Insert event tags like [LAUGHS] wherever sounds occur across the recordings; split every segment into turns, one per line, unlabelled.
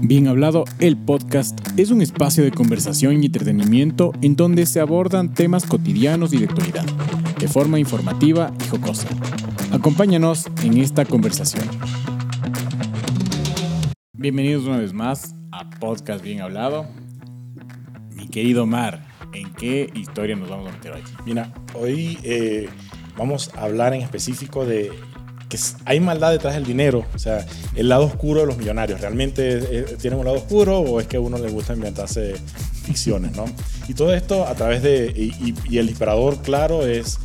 Bien Hablado, el podcast, es un espacio de conversación y entretenimiento en donde se abordan temas cotidianos y de actualidad, de forma informativa y jocosa. Acompáñanos en esta conversación. Bienvenidos una vez más a Podcast Bien Hablado. Mi querido Mar, ¿en qué historia nos vamos a meter hoy?
Mira, hoy eh, vamos a hablar en específico de que hay maldad detrás del dinero, o sea, el lado oscuro de los millonarios. ¿Realmente tienen un lado oscuro o es que a uno le gusta inventarse ficciones, no? Y todo esto a través de, y, el disparador claro es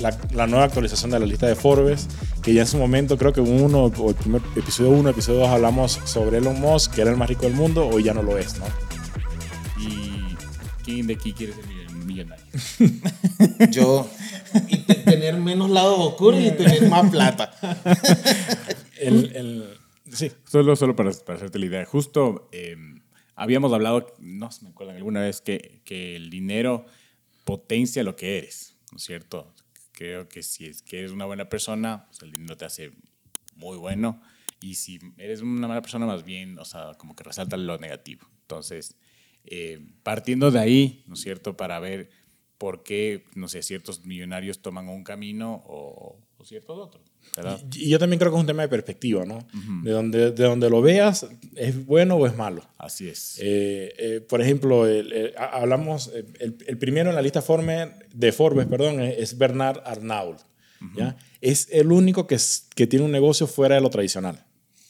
la, la, nueva actualización de la lista de Forbes, que ya en su momento creo que uno, o el primer episodio 1, episodio 2 hablamos sobre Elon Musk, que era el más rico del mundo, hoy ya no lo es, ¿no?
¿Y quién de aquí quiere ser millonario?
Yo, y tener menos lados oscuros y tener más plata. [LAUGHS]
el, sí. Solo, solo para, para, hacerte la idea. Justo eh, habíamos hablado, no se me acuerdan alguna vez, que, que el dinero potencia lo que eres, ¿no es cierto? Creo que si es que eres una buena persona, pues el dinero te hace muy bueno. Y si eres una mala persona, más bien, o sea, como que resalta lo negativo. Entonces, eh, partiendo de ahí, ¿no es cierto?, para ver por qué, no sé, ciertos millonarios toman un camino o, o ciertos otros.
Y, yo también creo que es un tema de perspectiva, ¿no? de, donde, de donde lo veas, ¿es bueno o es malo?
Así es.
Eh, eh, por ejemplo, hablamos, el, el, primero en la lista Forme, de Forbes, perdón, es, Bernard Arnault. ¿ya? Es el único que, que tiene un negocio fuera de lo tradicional.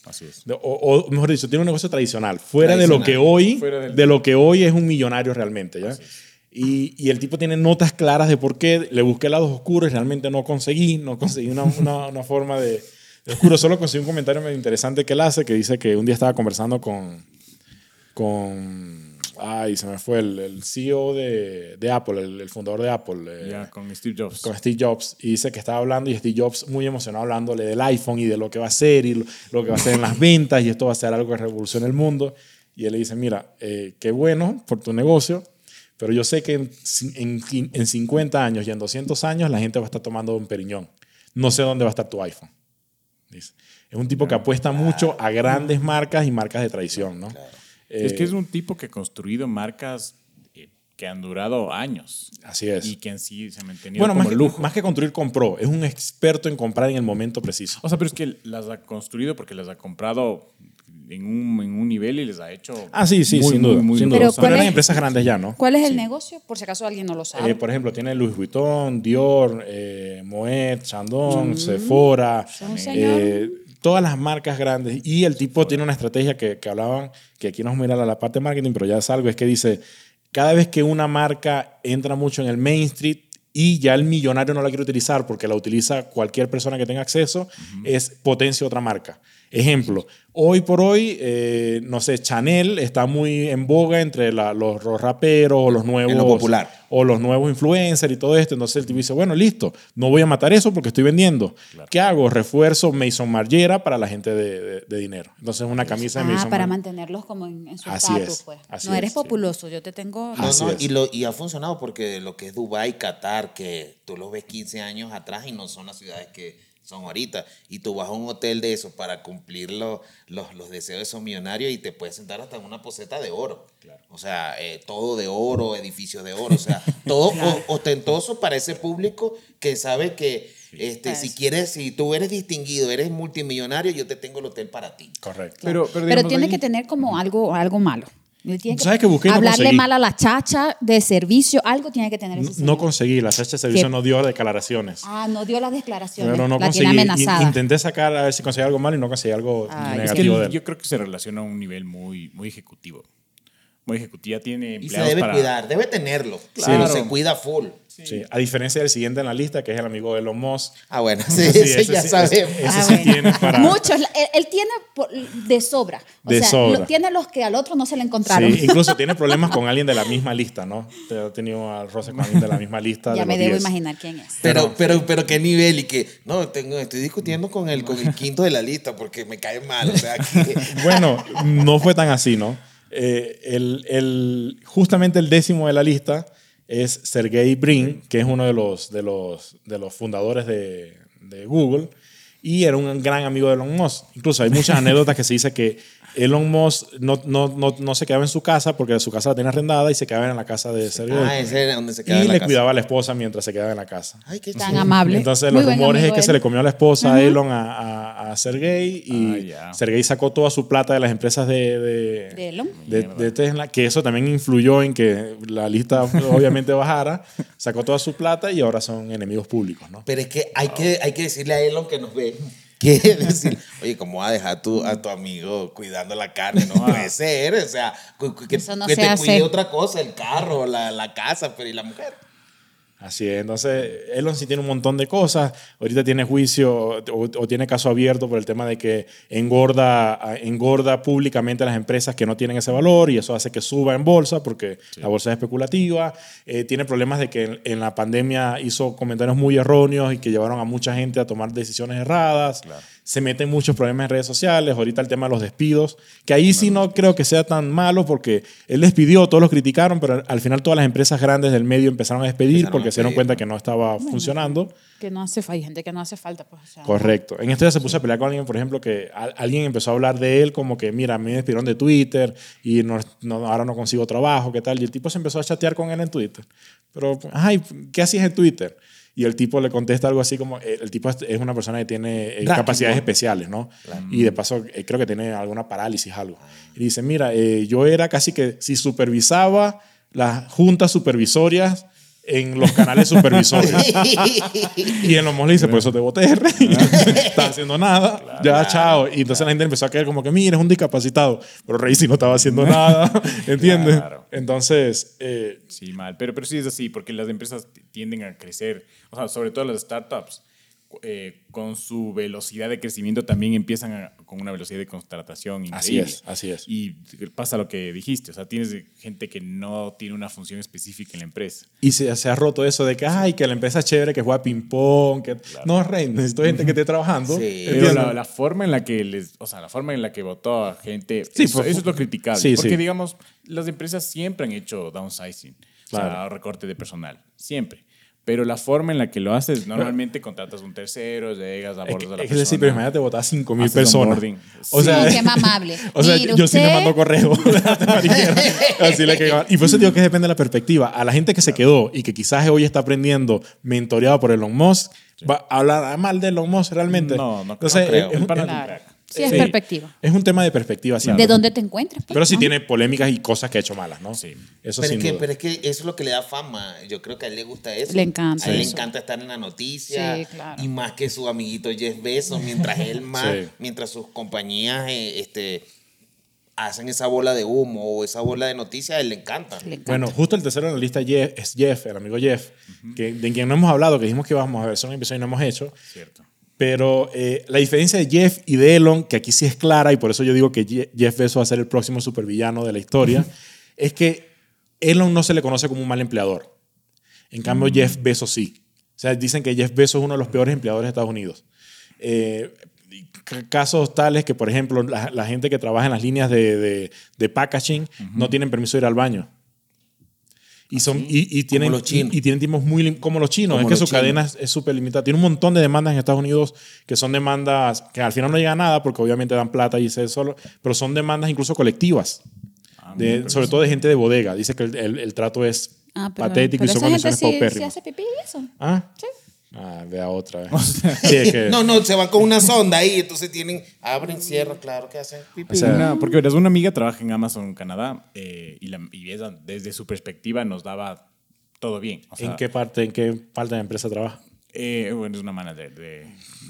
Así es.
O, mejor dicho, tiene un negocio tradicional, fuera de lo que hoy, de lo que hoy es un millonario realmente, ¿ya? Y, y, el tipo tiene notas claras de por qué le busqué lados oscuros y realmente no conseguí, no conseguí una, [LAUGHS] una, una forma de, de, oscuro. Solo conseguí un comentario muy interesante que él hace, que dice que un día estaba conversando con, con Ay, se me fue el, el CEO de, de, Apple, el, fundador de Apple.
Eh, con Steve Jobs.
Con Steve Jobs. Y dice que estaba hablando y Steve Jobs muy emocionado hablándole del iPhone y de lo que va a ser y lo, que va a hacer en las ventas y esto va a ser algo que revolucione el mundo. Y él le dice, mira, eh, qué bueno por tu negocio, pero yo sé que en, en, en 50 años y en 200 años la gente va a estar tomando un periñón. No sé dónde va a estar tu iPhone. Dice. Es un tipo que apuesta mucho a grandes marcas y marcas de tradición, ¿no?
es que es eh, un tipo que ha construido marcas eh, que han durado años.
Así es.
Y que en sí se han mantenido
bueno,
como
más
lujo.
Que, más que construir, compró. Es un experto en comprar en el momento preciso.
O sea, pero es que las ha construido porque las ha comprado en un, en un nivel y les ha hecho.
Ah, sí, sí, sin duda. Muy, sin duda. Pero, pero eran empresas grandes ya, ¿no?
¿Cuál es el negocio? Por si acaso alguien no lo sabe.
Eh, por ejemplo, tiene Louis Vuitton, Dior, Moet, Chandon, mm. Sephora. Eh, todas las marcas grandes. Y el tipo tiene una estrategia que, que hablaban, que aquí nos mira a la parte de marketing, pero ya es algo, es que dice, cada vez que una marca entra mucho en el mainstream y ya el millonario no la quiere utilizar porque la utiliza cualquier persona que tenga acceso, es potencia otra marca. Ejemplo, hoy por hoy, eh, no sé, Chanel está muy en boga entre los, raperos o los nuevos.
popular.
O los nuevos influencers y todo esto. Entonces el tipo dice, bueno, listo, no voy a matar eso porque estoy vendiendo. ¿Qué hago? Refuerzo Mason Margiela para la gente de, dinero. Entonces una camisa
de
ah, Mason
para mantenerlos como en, su estatus, pues. no eres populoso, yo te tengo...
No, no, y, lo, y ha funcionado porque lo que es Dubai, Qatar, que tú lo ves 15 años atrás y no son las ciudades que son ahorita. Y tú vas a un hotel de eso para cumplir los, los deseos de esos millonarios y te puedes sentar hasta en una poseta de oro. O sea, eh, todo de oro, edificios de oro. O sea, [LAUGHS] todo ostentoso para ese público que sabe que este, si quieres, si tú eres distinguido, eres multimillonario, yo te tengo el hotel para ti.
Correcto.
Pero, pero, tiene que tener como algo, algo malo.
¿Sabes que busqué
hablarle mal a la chacha de servicio, algo tiene que tener ese
No, conseguí, la chacha de servicio no dio declaraciones.
Ah, no dio las declaraciones.
Pero no
la
conseguí.
amenazada.
Intenté sacar a ver si conseguía algo mal y no conseguí algo negativo de él.
Yo creo que se relaciona a un nivel muy, muy ejecutivo. Muy ejecutivo. Tiene
y se debe cuidar, debe tenerlo. Claro. se cuida full.
Sí. A diferencia del siguiente en la lista, que es el amigo de los Moss.
Ah, bueno, [LAUGHS] sí, ese, ya sabemos. Ese,
ah, sí tiene para... Muchos. Él, tiene de sobra. O de sea, sobra. tiene los que al otro no se le encontraron.
Sí, incluso tiene problemas con alguien de la misma lista, ¿no? He tenido a roce con alguien de la misma lista.
ya me debo imaginar quién es.
Pero, pero, pero qué nivel y que, no, tengo, estoy discutiendo con el, con el quinto de la lista porque me cae mal. O sea, que...
bueno, no fue tan así, ¿no? Eh, el, el, justamente el décimo de la lista es Sergey Brin, que es uno de los, de los, de los fundadores de, de Google. y era un gran amigo de Elon Musk. Incluso hay muchas [LAUGHS] anécdotas que se dice que Elon Musk no, no, no, no, se quedaba en su casa porque su casa la tenía arrendada y se quedaba en la casa de Sergey.
Ah, ese era donde se quedaba
y
en la
le
casa.
cuidaba a la esposa mientras se quedaba en la casa.
Ay, qué
Tan amable.
Entonces
Muy
los rumores es que se
él.
le comió a la esposa a Elon a, a, a Sergey y
Ah, ya.
Sergey sacó toda su plata de las empresas de, de,
¿De Elon?
de- de Tesla, que eso también influyó en que la lista [LAUGHS] obviamente bajara, sacó toda su plata y ahora son enemigos públicos, ¿no?
Pero es que hay, que hay que decirle a Elon que nos ve. Que [LAUGHS] decir, oye, ¿cómo vas a dejar tú, a tu amigo cuidando la carne? No puede ser. O sea, que,
Eso no
que
se
te
hace.
cuide otra cosa, el carro, la, la casa, pero ¿y la mujer?
Así es, entonces Elon sí tiene un montón de cosas. Ahorita tiene juicio o, o tiene caso abierto por el tema de que engorda, engorda públicamente a las empresas que no tienen ese valor y eso hace que suba en bolsa porque la bolsa es especulativa. Eh, tiene problemas de que en, en la pandemia hizo comentarios muy erróneos y que llevaron a mucha gente a tomar decisiones erradas. Se mete en muchos problemas en redes sociales. Ahorita el tema de los despidos, que ahí sí no creo que sea tan malo porque él despidió, todos los criticaron, pero al final todas las empresas grandes del medio empezaron a despedir
Empezaron
porque
a
se dieron cuenta que no estaba funcionando.
Que no hace falta, hay gente que no hace falta. Pues, o sea,
Correcto. En este día se puso a pelear con alguien, por ejemplo, que al- alguien empezó a hablar de él como que, mira, a mí me despidieron de Twitter y no, no- ahora no consigo trabajo, ¿qué tal? Y el tipo se empezó a chatear con él en Twitter. Pero, ay, ¿qué hacías en Twitter? Y el tipo le contesta algo así como, eh, el tipo es una persona que tiene eh, capacidades especiales, ¿no? Y de paso, eh, creo que tiene alguna parálisis, algo. Y dice, mira, eh, yo era casi que si supervisaba las juntas supervisorias en los canales supervisores. [LAUGHS] Y en los le dice, por eso te voté, rey. [LAUGHS] estaba haciendo nada. ya, chao. Y entonces la gente empezó a caer como que, mira, es un discapacitado. Pero Rey sí no estaba haciendo nada. [LAUGHS] ¿Entiendes?
Claro.
Entonces, eh,
Sí, mal. Pero, pero sí es así, porque las empresas tienden a crecer, o sea, sobre todo las startups, eh, con su velocidad de crecimiento también empiezan a- con una velocidad de contratación
Así
increíble.
es, así es.
Y pasa lo que dijiste, o sea, tienes gente que no tiene una función específica en la empresa.
y se, se ha roto eso de que, ay, que la empresa es chévere, que juega ping-pong. Que... No, Rey, necesito gente que esté trabajando.
Sí.
Pero la, la forma en la que les, o sea, la forma en la que votó a gente,
Sí,
eso,
por-
eso es lo criticable.
sí,
porque
sí.
digamos, las empresas siempre han hecho downsizing, o sea,
Claro.
recorte de personal, siempre. Pero la forma en la que lo haces, normalmente contratas un tercero, llegas,
Es,
abordas
que-
a la
es
persona.
decir, pero imagínate votar a 5 mil personas. O
Sí.
sea,
No, qué mamable. [LAUGHS]
O sea, yo sí le
usted-
mando correo. [LAUGHS] Así le que- y por eso digo que depende de la perspectiva. A la gente que se quedó y que quizás hoy está aprendiendo, mentoreado por Elon Musk, va a hablar mal de Elon Musk realmente.
No, no,
Entonces,
no creo.
es, es-
es un
Claro. Sí, es
Sí.
perspectiva.
es un tema de perspectiva.
De dónde te encuentras. pues,
Pero sí
¿no?
tiene polémicas y cosas que ha hecho malas, ¿no?
Sí.
Eso
Pero
sin
es, que,
duda.
pero es que eso es lo que le da fama. Yo creo que a él le gusta eso.
Le encanta
A él le encanta estar en la noticia.
Sí, claro.
Y más que su amiguito Jeff Bezos, mientras él [LAUGHS] más,
Sí.
mientras sus compañías eh, este, hacen esa bola de humo o esa bola de noticias, a él le encanta.
Le encanta.
Bueno, justo el tercero en la lista Jeff- es Jeff, el amigo Jeff, que, de quien no hemos hablado, que dijimos que íbamos a ver, son un episodio y no hemos hecho.
Cierto.
Pero eh, la diferencia de Jeff y de Elon, que aquí sí es clara, y por eso yo digo que Je- Jeff Bezos va a ser el próximo supervillano de la historia, es que Elon no se le conoce como un mal empleador. En cambio, Jeff Bezos sí. O sea, dicen que Jeff Bezos es uno de los peores empleadores de Estados Unidos. Eh, casos tales que, por ejemplo, la, la gente que trabaja en las líneas de, de- de packaging no tienen permiso de ir al baño. Y, son, y, y tienen,
los chinos.
y, y tienen tiempos muy como los chinos.
Como
es que su
chinos.
cadena es- súper limitada. Tiene un montón de demandas en Estados Unidos que son demandas que al final no llegan a nada porque obviamente dan plata y se solo, pero son demandas incluso colectivas.
Ah,
de- sobre todo de gente de bodega. Dice que el, el- el trato es
Ah, pero-
patético
pero
y son
esa gente
condiciones
sí, sí hace pipí y eso.
¿Ah?
Sí.
Ah, vea otra. [LAUGHS] Sí, es que-
No, no, se van con una sonda ahí, entonces tienen, abren, cierran, claro que hacen pipí.
O sea,
Una- porque verás, una amiga trabaja en Amazon Canadá eh, y, la- y ella, desde su perspectiva nos daba todo bien. O sea,
¿En qué parte, en qué parte de la empresa trabaja?
eh, bueno, es una manager de...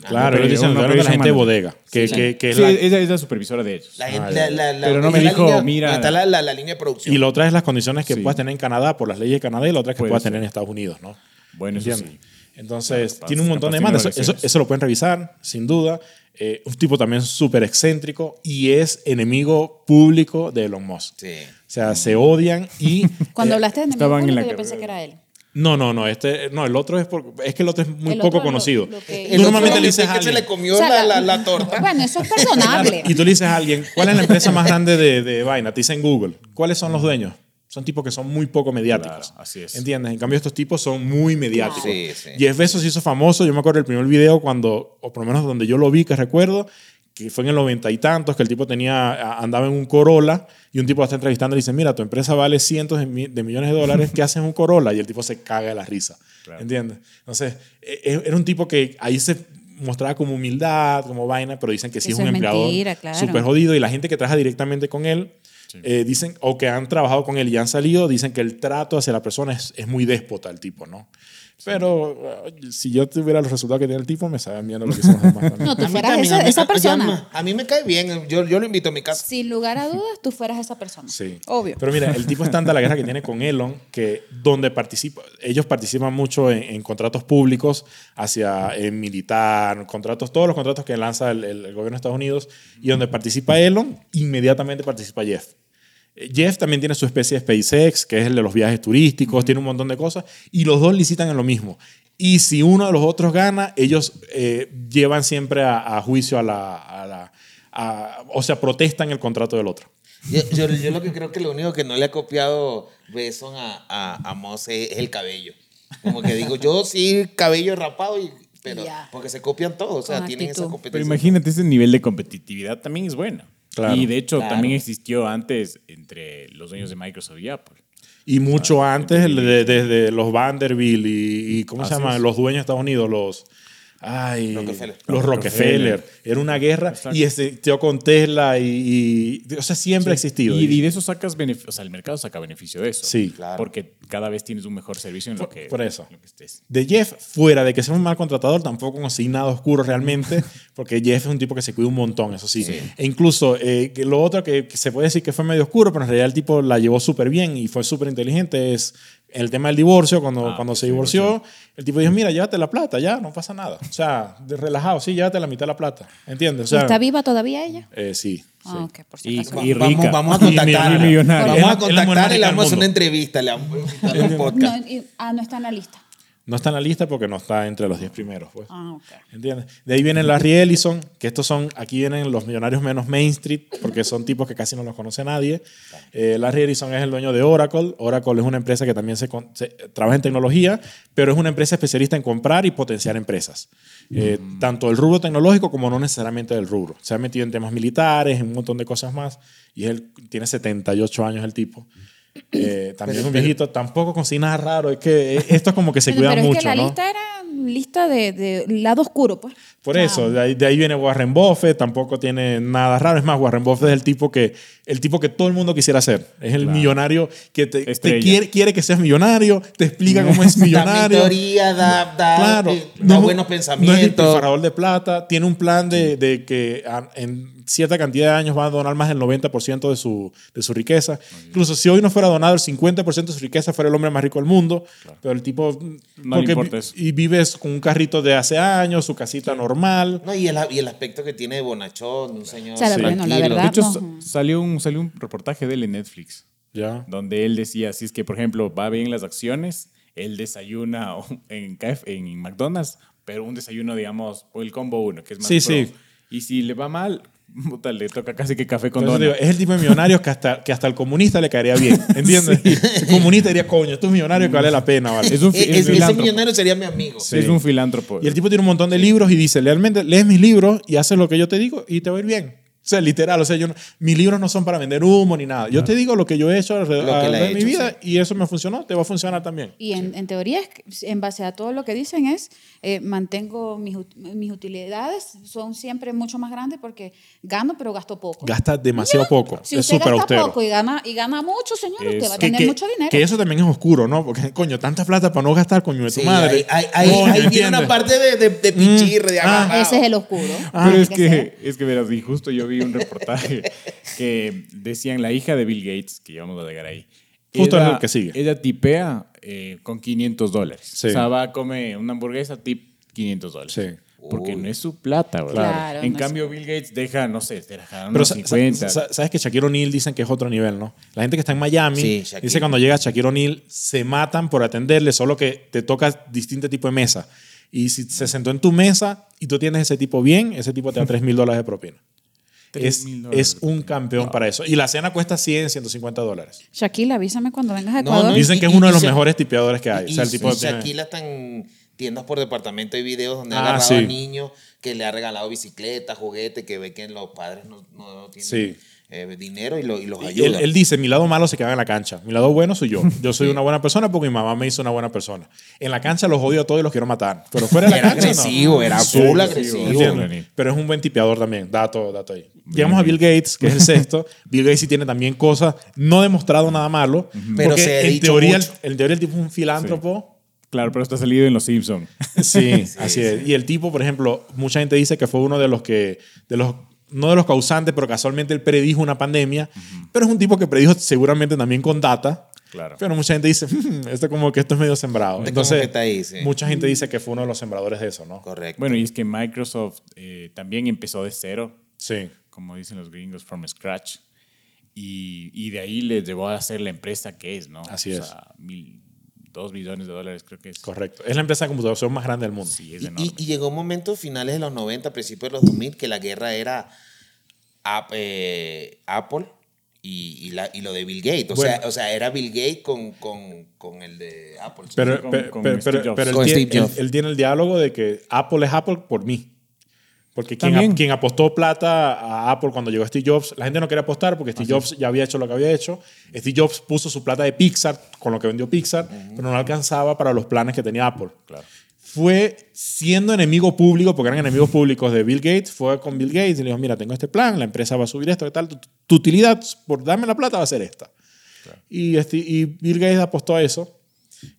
Claro,
pero
ellos dicen
una
hablan de la gente de bodega, que, que, que es
Sí,
la-
ella es la supervisora de ellos.
La,
Ah,
gente-
ya.
la- la- la-
Pero no me dijo,
línea-
mira-
Está la, la, la línea de producción.
y la otra es las condiciones que
Sí.
puedas tener en Canadá por las leyes de Canadá y la otra es que
Puede
puedas
ser.
tener en Estados Unidos, ¿no?
Bueno, eso
¿Entiendes?
sí.
Entonces,
Claro,
tiene un montón de demandas. Eso, eso,
variaciones.
eso lo pueden revisar, sin duda. Eh, un tipo también súper excéntrico y es enemigo público de Elon Musk.
Sí.
O sea, se odian y... [LAUGHS]
Cuando
eh,
hablaste de enemigo
en
público,
la
yo pensé que era él.
No, no, no. Este, no, el otro es por- es que el otro es muy
El
poco
lo-
conocido.
lo que-
Tú
El
normalmente le dices
que
a
se le
alguien,
comió
O sea,
la,
la-
la, la torta.
Bueno, eso es perdonable. [LAUGHS]
y tú le dices a alguien, ¿cuál es la empresa más grande de, de vaina? Te dicen Google. ¿Cuáles son los dueños? Son tipos que son muy poco mediáticos.
Claro, así es.
¿Entiendes? En cambio, estos tipos son muy mediáticos.
Sí, sí.
Jeff Bezos se hizo famoso. Yo me acuerdo del primer video cuando, o por lo menos donde yo lo vi, que recuerdo, que fue en el noventa y tantos, que el tipo tenía, andaba en un Corolla y un tipo lo está entrevistando y dice, mira, tu empresa vale cientos de, mi- de millones de dólares, ¿qué haces en un Corolla? Y el tipo se caga de la risa. ¿Entiendes? Entonces, e- e- era un tipo que ahí se mostraba como humildad, como vaina, pero dicen que sí es un
es
empleador
claro.
súper jodido y la gente que trabaja directamente con él, eh, dicen, o que han trabajado con él y han salido, dicen que el trato hacia la persona es, es muy déspota el tipo, ¿no? Pero eh, si yo tuviera los resultados que tiene el tipo, me estaban viendo lo que son los demás también. [LAUGHS]
No, tú fueras
también,
esa, esa persona.
A mí me cae bien. Yo, yo lo invito a mi casa.
Sin lugar a dudas, tú fueras esa persona.
Sí.
Obvio.
Pero mira, el tipo es tanta la guerra que tiene con Elon que donde participa, ellos participan mucho en, en contratos públicos hacia en militar, contratos, todos los contratos que lanza el, el- el gobierno de Estados Unidos y donde participa Elon, inmediatamente participa Jeff. Eh, Jeff también tiene su especie de SpaceX, que es el de los viajes turísticos, tiene un montón de cosas, y los dos licitan en lo mismo. Y si uno de los otros gana, ellos eh, llevan siempre a, a juicio a la, a la- a- o sea, protestan el contrato del otro.
Yo, yo, yo lo que creo que lo único que no le ha copiado Besson a, a, a Mose es el cabello. Como que digo, yo sí, cabello rapado, y, pero
Ya.
porque se copian todos. O sea,
Con
tienen esa
actitud.
competencia.
Pero imagínate, ese nivel de competitividad también es bueno.
Claro.
y de hecho,
Claro.
también existió antes entre los dueños de Microsoft y Apple.
Y mucho antes, de- desde los Vanderbilt y, y ¿cómo se
es.
Los dueños de Estados Unidos, los... Ay,
Rockefeller.
Los Rockefeller. Era una guerra
Exacto.
y existió con Tesla y, y- O sea, siempre ha existido.
Y, y de eso sacas beneficio, o sea, el mercado saca beneficio de eso.
Sí.
Claro.
Porque cada vez tienes un mejor servicio en lo que,
por eso.
en lo que estés.
De Jeff, fuera de que sea un mal contratador, tampoco conseguí nada oscuro realmente, [LAUGHS] porque Jeff es un tipo que se cuida un montón, eso sí. E incluso eh, que lo otro que, que se puede decir que fue medio oscuro, pero en realidad el tipo la llevó súper bien y fue súper inteligente, es el tema del divorcio, cuando,
Ah,
cuando se divorció, el tipo dijo, mira, llévate la plata, ya, no pasa nada. O sea, de relajado, sí, llévate la mitad de la plata, ¿entiendes? O sea,
¿Está viva todavía ella?
eh, sí.
Ah, ok, por
Y, y
vamos,
rica.
vamos a contactarla. Vamos a contactarla y le vamos a hacer una entrevista. Le vamos a un podcast.
No, y- ah, no está en la lista.
No está en la lista porque no está entre los 10 primeros, pues.
Ah, ok.
¿Entiendes? De ahí viene Larry Ellison, que estos son, aquí vienen los millonarios menos Main Street, porque son tipos que casi no los conoce nadie. Eh, Larry Ellison es el dueño de Oracle. Oracle es una empresa que también se, se- trabaja en tecnología, pero es una empresa especialista en comprar y potenciar empresas. Eh, Tanto del rubro tecnológico como no necesariamente del rubro. Se ha metido en temas militares, en un montón de cosas más, y él tiene 78 años el tipo. Eh, [CLEARS THROAT] también es un viejito, tampoco consigue nada raro, es que eh, esto es como que se [LAUGHS] cuida
pero
mucho,
es que la
¿no?
lista era lista de, de lado oscuro, pues.
Por
O sea,
eso, de ahí, de ahí viene Warren Buffett, tampoco tiene nada raro. Es más, Warren Buffett es el tipo que, el tipo que todo el mundo quisiera ser. Es el
Claro.
millonario que te, te quiere, quiere que seas millonario, te explica cómo es [LAUGHS]
Da
millonario.
mentoría, da, da,
Claro,
eh, da
no es un-
buenos
No es el
pensamientos.
despilfarrador de plata, tiene un plan de, de que a- en cierta cantidad de años va a donar más del 90% de su, de su riqueza. Incluso si hoy no fuera donado el 50% de su riqueza, fuera el hombre más rico del mundo. Pero el tipo...
No le
porque
importa eso.
Y vives con un carrito de hace años, su casita normal.
No, y el, y el aspecto que tiene de bonachón, un señor
O sea,
tranquilo.
bueno, la verdad-
De hecho,
no.
sa- salió, un, salió un reportaje de él en Netflix,
Ya.
donde él decía, si es que, por ejemplo, va bien las acciones, él desayuna [LAUGHS] en, KF en McDonald's, pero un desayuno, digamos, o el combo uno, que es más
Sí,
pro.
sí.
Y si le va mal, puta, le toca casi que café con
digo, es el tipo de millonarios que hasta, que hasta el comunista le caería bien, [LAUGHS] ¿entiendes? El comunista diría, coño, tú es millonario que vale la pena, ¿vale?
Es un,
E-
fi- es
ese millonario sería mi amigo.
Sí.
Es un filántropo.
Y el tipo tiene un montón de libros y dice, realmente lees mis libros y haces lo que yo te digo y te va a ir bien. O sea, literal, o sea, yo no- mis libros no son para vender humo ni nada. Yo te digo lo que yo he hecho alrededor
Lo que le he
de mi
hecho,
vida y eso me funcionó, te va a funcionar también.
Y en, en teoría, en base a todo lo que dicen, es eh, mantengo mis, mis utilidades, son siempre mucho más grandes porque gano, pero gasto poco.
Gasta demasiado poco.
si
es
usted
súper
gasta
austero.
poco y gana, y gana mucho, señor, usted va a tener
que-
mucho dinero.
que eso también es oscuro, ¿no? Porque, coño, tanta plata para no gastar, coño, de tu
Sí,
madre.
ahí, ahí, ahí-
Coño,
ahí viene una parte de, de, de pichirre, de
Ah.
Ese es el oscuro.
Pero es que, es que verás, y justo yo vi un reportaje [LAUGHS] que decían la hija de Bill Gates, que ya vamos a llegar ahí.
Justo
ella-
el que sigue.
Ella tipea eh, con 500 dólares.
Sí.
O sea, va a comer una hamburguesa, tip 500 dólares.
Sí.
Porque no es su plata, ¿verdad?
Claro,
en
no es
cambio, Bill Gates deja, no sé, deja
Pero
unos
sa-
50.
sa- sa- sabes que Shaquille O'Neal dicen que es otro nivel, ¿no? La gente que está en Miami
Sí,
dice cuando llega Shaquille O'Neal se matan por atenderle, solo que te toca distinto tipo de mesa. Y si se sentó en tu mesa y tú tienes ese tipo bien, ese tipo te da 3 mil dólares de propina. Es,
$3,000 dólares
es un campeón para eso. Y la cena cuesta 100, 150 dólares.
Shaquille, avísame cuando vengas a Ecuador.
no,
Dicen
y-
que es
y-
uno de
y
los mejores tipeadores que hay.
Y,
o sea, el tipo
y Shaquille está en tiendas por departamento de videos donde ha
Ah,
agarrado
sí.
a niños que le ha regalado bicicletas, juguetes, que ve que los padres no, no tienen
Sí.
Eh, dinero y, lo- y los
Y
ayuda.
Él, él dice, mi lado malo se queda en la cancha. Mi lado bueno soy yo. Yo soy una buena persona porque mi mamá me hizo una buena persona. En la cancha los odio a todos y los quiero matar. Pero fuera de la
Era
cancha, no.
agresivo, era
Sí,
full agresivo.
Lenny.
Pero es un buen tipeador también. Dato, dato ahí. Llegamos a Bill Gates, que es el sexto. [LAUGHS] Bill Gates sí tiene también cosas, no demostrado nada malo.
Pero se ha
en
dicho
teoría, el,
mucho.
en teoría el tipo es un filántropo.
Claro, pero está salido en Los Simpsons. [LAUGHS]
Sí, así es. Y el tipo, por ejemplo, mucha gente dice que fue uno de los que, de los, no de los causantes, pero casualmente él predijo una pandemia. Pero es un tipo que predijo seguramente también con data.
Claro.
Pero mucha gente dice, "Hmm, esto como que esto es medio sembrado.
como
Entonces,
que está ahí, sí.
mucha gente dice que fue uno de los sembradores de eso, ¿no?
Correcto.
Bueno, y es que Microsoft eh, también empezó de cero,
Sí.
como dicen los gringos, from scratch. Y, y de ahí les llevó a ser la empresa que es, ¿no?
Así
o
es.
Sea, mil, dos billones de dólares creo que es.
Correcto. Es la empresa de computación más grande del mundo.
Sí, es
Y-
enorme.
y, y llegó un momento finales de los 90, principios de los 2000, que la guerra era Ap- eh, Apple y, y la, y lo de Bill Gates. O,
Bueno.
sea, o sea, era Bill Gates con, con, con el de Apple.
Pero, pero,
con
pero-
Steve
pero-
Jobs.
pero él,
Con
tiene,
Steve Jobs.
él- él tiene el diálogo de que Apple es Apple por mí. Porque quien, apostó plata a Apple cuando llegó Steve Jobs, la gente no quería apostar porque Steve Jobs ya había hecho lo que había hecho. Steve Jobs puso su plata de Pixar con lo que vendió Pixar, pero no alcanzaba para los planes que tenía Apple.
Claro.
Fue siendo enemigo público, porque eran enemigos públicos de Bill Gates, fue con Bill Gates y le dijo, mira, tengo este plan, la empresa va a subir esto, ¿qué tal? Tu, tu utilidad por darme la plata va a ser esta. Y, este, y Bill Gates apostó a eso.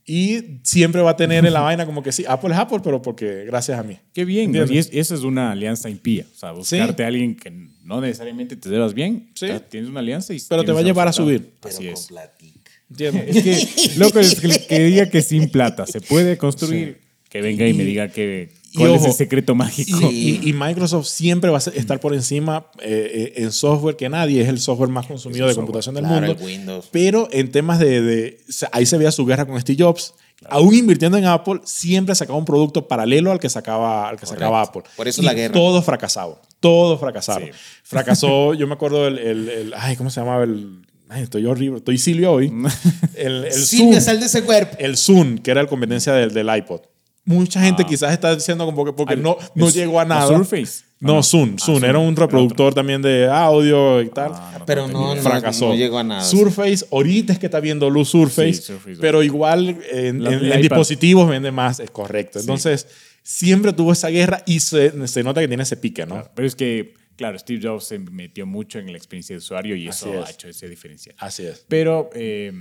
Y siempre va a tener en la vaina como que sí, Apple es Apple, pero porque gracias a mí.
Qué bien, ¿no? Y es- esa es una alianza impía. O sea, buscarte a alguien que no necesariamente te llevas bien,
Sí.
tienes una alianza y
Pero te va a llevar a subir.
pero
Así
con
es.
platica.
Es que, loco, es que, que diga que sin plata se puede construir, que venga y, me diga que
y
cuál es
ojo,
el secreto mágico.
Y, y- y Microsoft siempre va a estar por encima eh, eh, en software que nadie. Es el software más consumido de computación del
Claro,
mundo.
Windows.
Pero en temas de, Ahí se veía su guerra con Steve Jobs. Aún invirtiendo en Apple, siempre sacaba un producto paralelo al que sacaba, al que sacaba Apple.
Por eso
Y
la guerra.
Todos fracasaron. Todos fracasaron.
Sí.
Fracasó, [LAUGHS] yo me acuerdo el, el- el- Ay, ¿cómo se llamaba? El, ay, estoy horrible. Estoy Silvio hoy. [LAUGHS] El, el
Silvia,
Zoom
sal de ese cuerpo.
el Zoom, que era la competencia del, del iPod. Mucha gente quizás está diciendo como que porque
Al-
no, no llegó a nada.
Surface.
No,
Ah,
Zoom.
Ah,
Zoom.
Zoom.
Era un
Era
reproductor también de audio y tal.
Ah, no,
Pero
no
Fracasó.
no llegó a nada.
Surface, ahorita es que está viendo luz Surface,
Sí, Surface.
pero igual en,
La-
en-
el
en
iPad.
dispositivos vende más, es correcto. Entonces, siempre tuvo esa guerra y se, se nota que tiene ese pique, ¿no?
Pero es que, claro, Steve Jobs se metió mucho en la experiencia de usuario y
Así
eso
es.
ha hecho esa diferencia.
Así es.
Pero eh,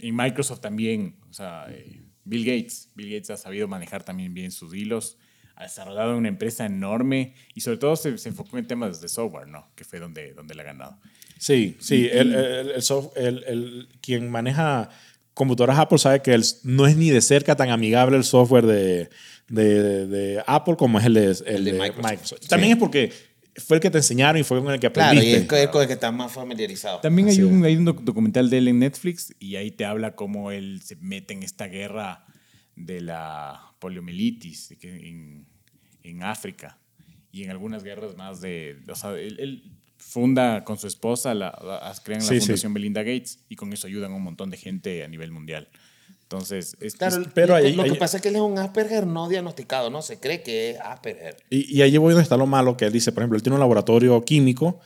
en Microsoft también, o sea, eh, Bill Gates, Bill Gates ha sabido manejar también bien sus hilos, ha desarrollado una empresa enorme y sobre todo se, se enfocó en temas de software, ¿no? Que fue donde, donde le ha ganado.
Sí, sí. El, el- el soft- el- el- quien maneja computadoras Apple sabe que el- no es ni de cerca tan amigable el software de, de- de Apple como es el de, el
de
de
Microsoft.
Microsoft. También es porque fue el que te enseñaron y fue con el que
Claro, y
aprendiste.
es con el que estás más familiarizado.
También hay un, hay un doc- documental de él en Netflix y ahí te habla cómo él se mete en esta guerra de la poliomielitis en, en África y en algunas guerras más de... O sea, él, él funda con su esposa, la, la- crean la
Sí, sí.
Fundación Belinda Gates y con eso ayudan a un montón de gente a nivel mundial. Entonces, es,
Claro,
es-
pero
lo,
ahí-
lo que
ahí-
pasa es que él es un Asperger no diagnosticado, ¿no? Se cree que es Asperger.
Y, y allí voy donde está lo malo, que él dice, por ejemplo, él tiene un laboratorio químico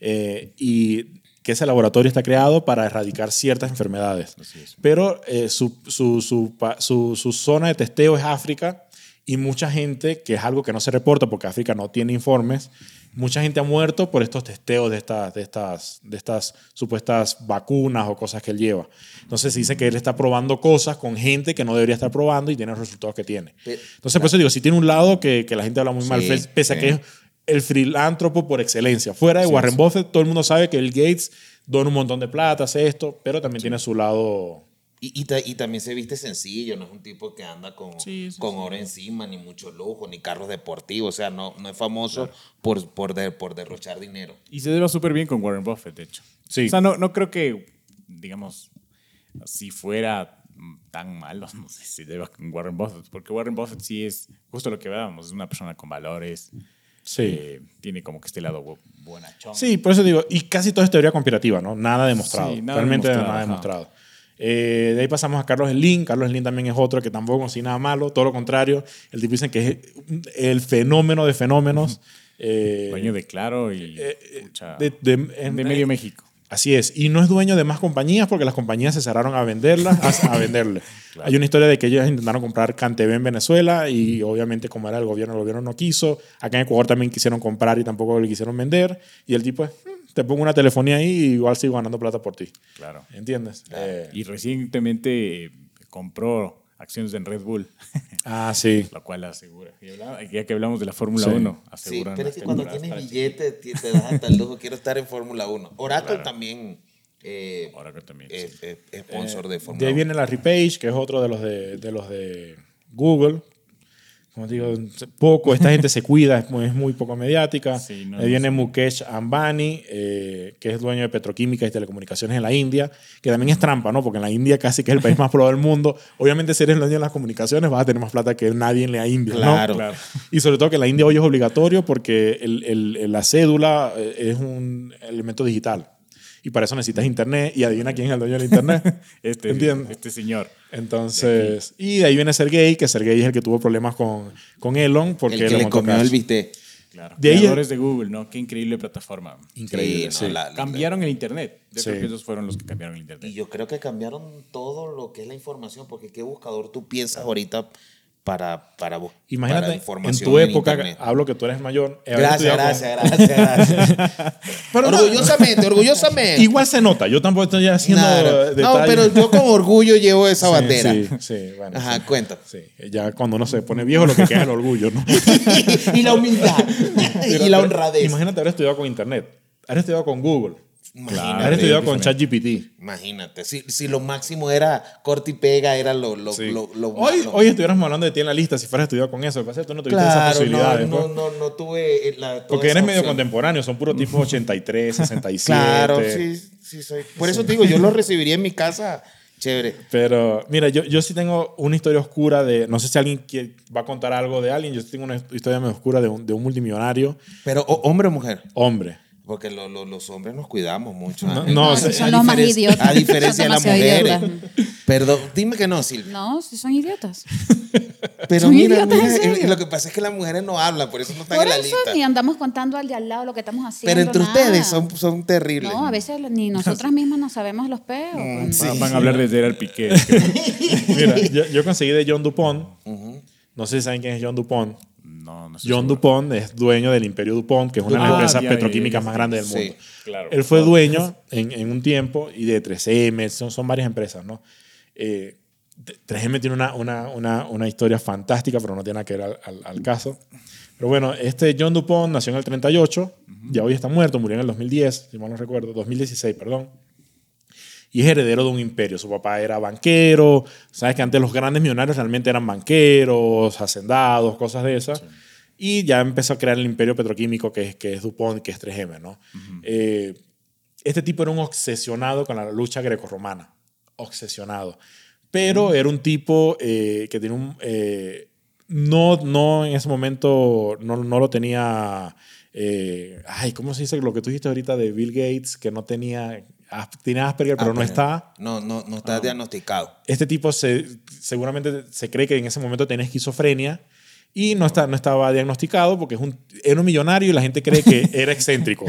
eh, y que ese laboratorio está creado para erradicar ciertas enfermedades. Pero eh, su, su, su- su zona de testeo es África y mucha gente, que es algo que no se reporta porque África no tiene informes, mucha gente ha muerto por estos testeos de estas, de estas, de estas supuestas vacunas o cosas que él lleva. Entonces se dice que él está probando cosas con gente que no debería estar probando y tiene los resultados que tiene.
Pe-
Entonces, por eso digo, si tiene un lado que, que la gente habla muy mal,
Sí,
pese- pese a
sí.
que es el filántropo por excelencia. Fuera de
Sí,
Warren. Buffett, todo el mundo sabe que el Gates dona un montón de plata, hace esto, pero también tiene su lado...
Y, y, ta- y también se viste sencillo, no es un tipo que anda con,
Sí, sí,
con oro encima, ni mucho lujo, ni carros deportivos. O sea, no, no es famoso por, por, de- por derrochar dinero.
y se lleva súper bien con Warren Buffett, de hecho.
Sí.
O sea, no, no creo que, digamos, si fuera tan malo, [LAUGHS] no sé si lleva con Warren Buffett, porque Warren Buffett sí es justo lo que veábamos, es una persona con valores,
Sí.
eh, tiene como que este lado bu- buenachón.
Sí, por eso digo, y casi todo es teoría conspirativa, ¿no? Nada demostrado.
Sí, nada
Realmente
demostrado,
nada
ajá.
demostrado. Eh, de ahí pasamos a Carlos Slim. Carlos Slim también es otro que tampoco consigue nada malo, todo lo contrario. El tipo dicen que es el fenómeno de fenómenos. eh,
Dueño de Claro y pucha,
de,
de,
de- en-
medio México.
Así es. Y no es dueño de más compañías porque las compañías se cerraron a venderlas, a, a venderle. [LAUGHS] Hay una historia de que ellos intentaron comprar CanTV en Venezuela y obviamente como era el gobierno, el gobierno no quiso. Acá en Ecuador también quisieron comprar y tampoco le quisieron vender. Y el tipo es, "Mm, te pongo una telefonía ahí y igual sigo ganando plata por ti.
Claro.
¿Entiendes? Eh,
Y recientemente eh, compró acciones en Red Bull, [LAUGHS]
ah, sí.
lo cual asegura. Y hablaba- Ya que hablamos de la Fórmula
Sí.
1,
Sí,
aseguran
pero es que cuando tienes billete te das hasta el lujo. Quiero estar en Fórmula 1. Oracle también eh,
que también.
es,
sí.
es- es sponsor de
De
Fórmula
ahí
1.
viene Larry Page, que es otro de los de, de los de Google. Como digo, poco, esta gente se cuida, es muy, es muy poco mediática. [LAUGHS]
Sí, no,
ahí viene Mukesh Ambani, eh, que es dueño de petroquímica y telecomunicaciones en la India, que también es trampa, ¿no? Porque en la India casi que es el país más poblado del mundo. Obviamente, si eres el dueño de las comunicaciones, vas a tener más plata que nadie en la India, ¿no?
Claro.
Claro.
Y sobre todo que en la India hoy es obligatorio porque el- el- la cédula eh, es un elemento digital. Y para eso necesitas internet. Y adivina quién es el dueño del internet. [LAUGHS]
Este,
¿Entiendes?
este señor.
Entonces, y de ahí viene Sergey, que Sergey es el que tuvo problemas con, con Elon porque
El que le comió el bistec.
Claro.
De ahí-
Creadores de Google, ¿no? Qué increíble plataforma.
Increíble,
Sí,
sí.
no, la- la-
Cambiaron el Internet. Yo
Sí.
creo que esos fueron los que cambiaron el
Y
Internet.
yo creo que cambiaron todo lo que es la información, porque qué buscador tú piensas ahorita para, para,
Imagínate, en
información
tu época, hablo que tú eres mayor.
Gracias,
con-
gracias, gracias, gracias. [LAUGHS]
Pero
orgullosamente, orgullosamente.
Igual se nota, yo tampoco estoy haciendo.
No, pero yo con orgullo llevo esa
Sí,
bandera.
Sí, sí, bueno.
Ajá,
sí.
cuenta.
Sí, ya cuando uno se pone viejo lo que queda es el orgullo, ¿no? [LAUGHS]
y la humildad. [LAUGHS] y la honradez.
Imagínate haber estudiado con internet, haber estudiado con Google,
Imagínate.
estudiado con. ChatGPT.
Imagínate. Si, si lo máximo era corte y pega, era lo, lo,
Sí.
lo, lo-
hoy, hoy estuviéramos hablando de ti en la lista si fueras estudiado con eso. Pasa tú no tuviste esas
Claro, no,
posibilidades.
no, no, no tuve eh, la.
Porque eres medio
opción.
contemporáneo, son puros tipos 83, 67.
Claro, sí, sí soy. Por eso te digo, yo lo [LAUGHS] recibiría en mi casa. Chévere.
Pero mira, yo, yo sí tengo una historia oscura de, no sé si alguien quiere- va a contar algo de alguien, yo sí tengo una historia medio oscura de un, de un multimillonario,
Pero, ¿hombre o mujer?
hombre.
Porque lo- lo- los hombres nos cuidamos mucho.
No,
¿ah?
no,
No,
o sea,
esos son los más idiotas.
A diferencia de las mujeres.
idiotas.
Perdón, dime que no, Silvia.
No, si son idiotas. [LAUGHS]
Pero
Son
mira,
idiotas,
mira,
en serio.
lo que pasa es que las mujeres no hablan, por eso no están
Por
en la
eso
lista.
ni andamos contando al de al lado lo que estamos haciendo.
Pero entre
nada.
ustedes son, son terribles.
No, a veces ni nosotras [LAUGHS] mismas no sabemos los peos. pues.
Van- Van a hablar de Gerard Piqué. [LAUGHS]
Mira, yo, yo conseguí de John Dupont, no sé si saben quién es John Dupont.
No, no sé.
John Dupont es dueño de Imperio Dupont, que es una de las
Ah,
empresas
ya, ya,
petroquímicas
ya,
más grandes del
Sí,
mundo.
claro.
Él fue dueño en, en un tiempo y de 3M, son, son varias empresas, ¿no? Eh, 3M tiene una, una, una, una historia fantástica, pero no tiene nada que ver al, al- al caso. Pero bueno, este John Dupont nació en el 38, ya hoy está muerto, murió en el 2010, si mal no recuerdo, 2016, perdón. Y es heredero de un imperio. Su papá era banquero. Sabes que antes los grandes millonarios realmente eran banqueros, hacendados, cosas de esas. Y ya empezó a crear el imperio petroquímico que es, que es DuPont, que es 3M, ¿no? Eh, este tipo era un obsesionado con la lucha grecorromana. Obsesionado. Pero era un tipo eh, que tenía un... eh, no, no en ese momento no, no lo tenía... eh, ay, ¿cómo se dice lo que tú dijiste ahorita de Bill Gates? Que no tenía... Tenía Asperger, pero no está.
No, no, no está diagnosticado.
Este tipo se, seguramente se cree que en ese momento tenía esquizofrenia y no, está, no estaba diagnosticado porque es un, era un millonario y la gente cree que [LAUGHS] era excéntrico.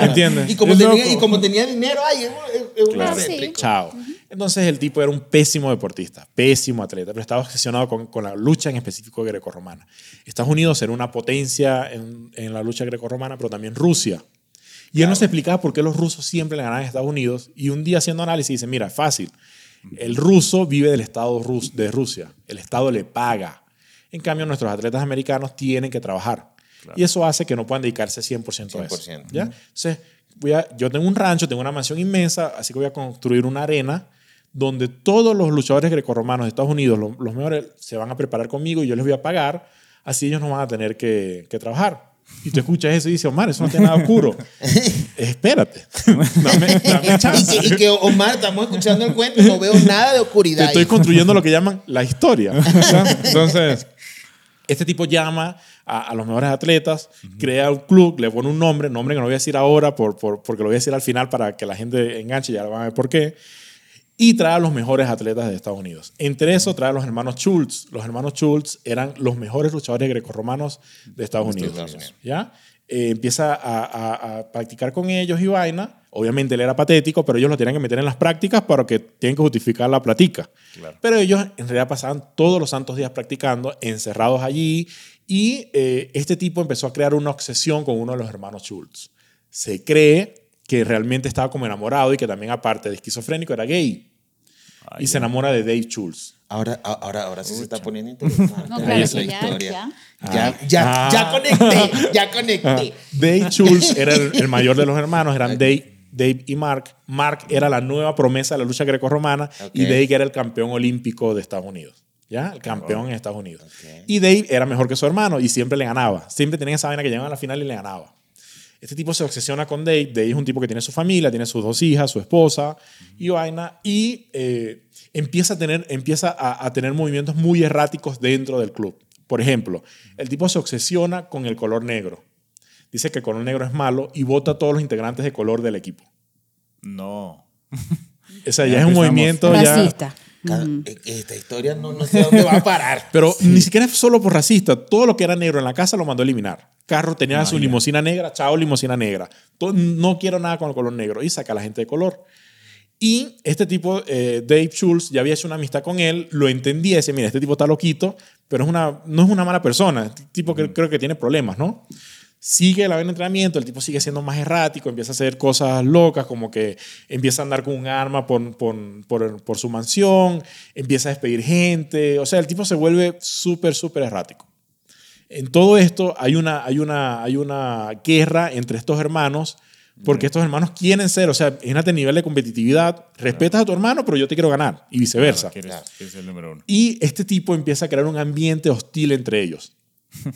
¿Entiendes?
Y como, tenía,
loco.
y como tenía dinero, ay, es, un- es un
Claro.
excéntrico.
Chao. Entonces el tipo era un pésimo deportista, pésimo atleta, pero estaba obsesionado con, con la lucha en específico grecorromana. Estados Unidos era una potencia en, en la lucha grecorromana, pero también Rusia. Y él nos explicaba por qué los rusos siempre le ganaban a Estados Unidos. Y un día haciendo análisis dice, mira, fácil. El ruso vive del Estado rus- de Rusia. El Estado le paga. En cambio, nuestros atletas americanos tienen que trabajar. Y eso hace que no puedan dedicarse 100%, a eso.
100%.
¿ya? Entonces, voy a, yo tengo un rancho, tengo una mansión inmensa, así que voy a construir una arena donde todos los luchadores grecorromanos de Estados Unidos, los, los mejores, se van a preparar conmigo y yo les voy a pagar. Así ellos no van a tener que, que trabajar. Y tú escuchas eso y dices, Omar, eso no tiene nada oscuro. [LAUGHS] Espérate. [LAUGHS] Dame, dame
Y
chance.
que, y que, Omar, estamos escuchando el cuento y no veo nada de
Te
oscuridad.
estoy
ahí.
construyendo lo que llaman la historia. Entonces, este tipo llama a, a los mejores atletas, crea un club, le pone un nombre, nombre que no voy a decir ahora por, por- porque lo voy a decir al final para que la gente enganche, ya lo van a ver por qué. Y trae a los mejores atletas de Estados Unidos. Entre eso trae a los hermanos Schultz. Los hermanos Schultz eran los mejores luchadores grecorromanos de Estados Unidos.
Unidos.
¿ya? Eh, empieza a, a- a practicar con ellos y vaina. Obviamente él era patético, pero ellos lo tenían que meter en las prácticas para que tienen que justificar la platica. Pero ellos en realidad pasaban todos los santos días practicando, encerrados allí. Y eh, este tipo empezó a crear una obsesión con uno de los hermanos Schultz. Se cree que realmente estaba como enamorado y que también aparte de esquizofrénico era gay. Y se enamora de Dave Schultz.
Ahora, ahora, ahora sí se está poniendo [LAUGHS] interesante.
No,
la
claro,
esa
que ya-
historia.
ya.
Ya, ya,
Ah.
ya conecté, ya [LAUGHS] conecté.
Dave Schultz [LAUGHS] era el, el mayor de los hermanos, eran Dave, Dave y Mark. Mark era la nueva promesa de la lucha grecorromana y
Ok.
Dave era el campeón olímpico de Estados Unidos. ¿Ya? El campeón en Estados Unidos. Y Dave era mejor que su hermano y siempre le ganaba. Siempre tenía esa vaina que llegaba a la final y le ganaba. Este tipo se obsesiona con Dave. Dave es un tipo que tiene su familia, tiene sus dos hijas, su esposa y vaina. Y eh, empieza, a tener, empieza a, a tener movimientos muy erráticos dentro del club. Por ejemplo, el tipo se obsesiona con el color negro. Dice que el color negro es malo y vota a todos los integrantes de color del equipo.
No.
O sea, ya,
Ya
es un movimiento ya...
Racista.
Cada- eh, Esta historia no, no sé dónde va a parar. [LAUGHS]
Pero ni siquiera es solo por racista. Todo lo que era negro en la casa lo mandó a eliminar. Carro tenía su limusina negra, chao, limusina negra. Todo- no quiero nada con el color negro. Y saca a la gente de color. Y este tipo, eh, Dave Schultz, ya había hecho una amistad con él, lo entendía, decía, mira, este tipo está loquito, pero es una, no es una mala persona, este tipo que creo que tiene problemas, ¿no? Sigue la vena de entrenamiento, el tipo sigue siendo más errático, empieza a hacer cosas locas, como que empieza a andar con un arma por, por, por, por su mansión, empieza a despedir gente, o sea, el tipo se vuelve súper, súper errático. En todo esto hay una, hay, una, hay una guerra entre estos hermanos, porque estos hermanos quieren ser, o sea, imagínate el nivel de competitividad, respetas a tu hermano, pero yo te quiero ganar, y viceversa.
Quieres, quieres ser el número uno.
Y este tipo empieza a crear un ambiente hostil entre ellos.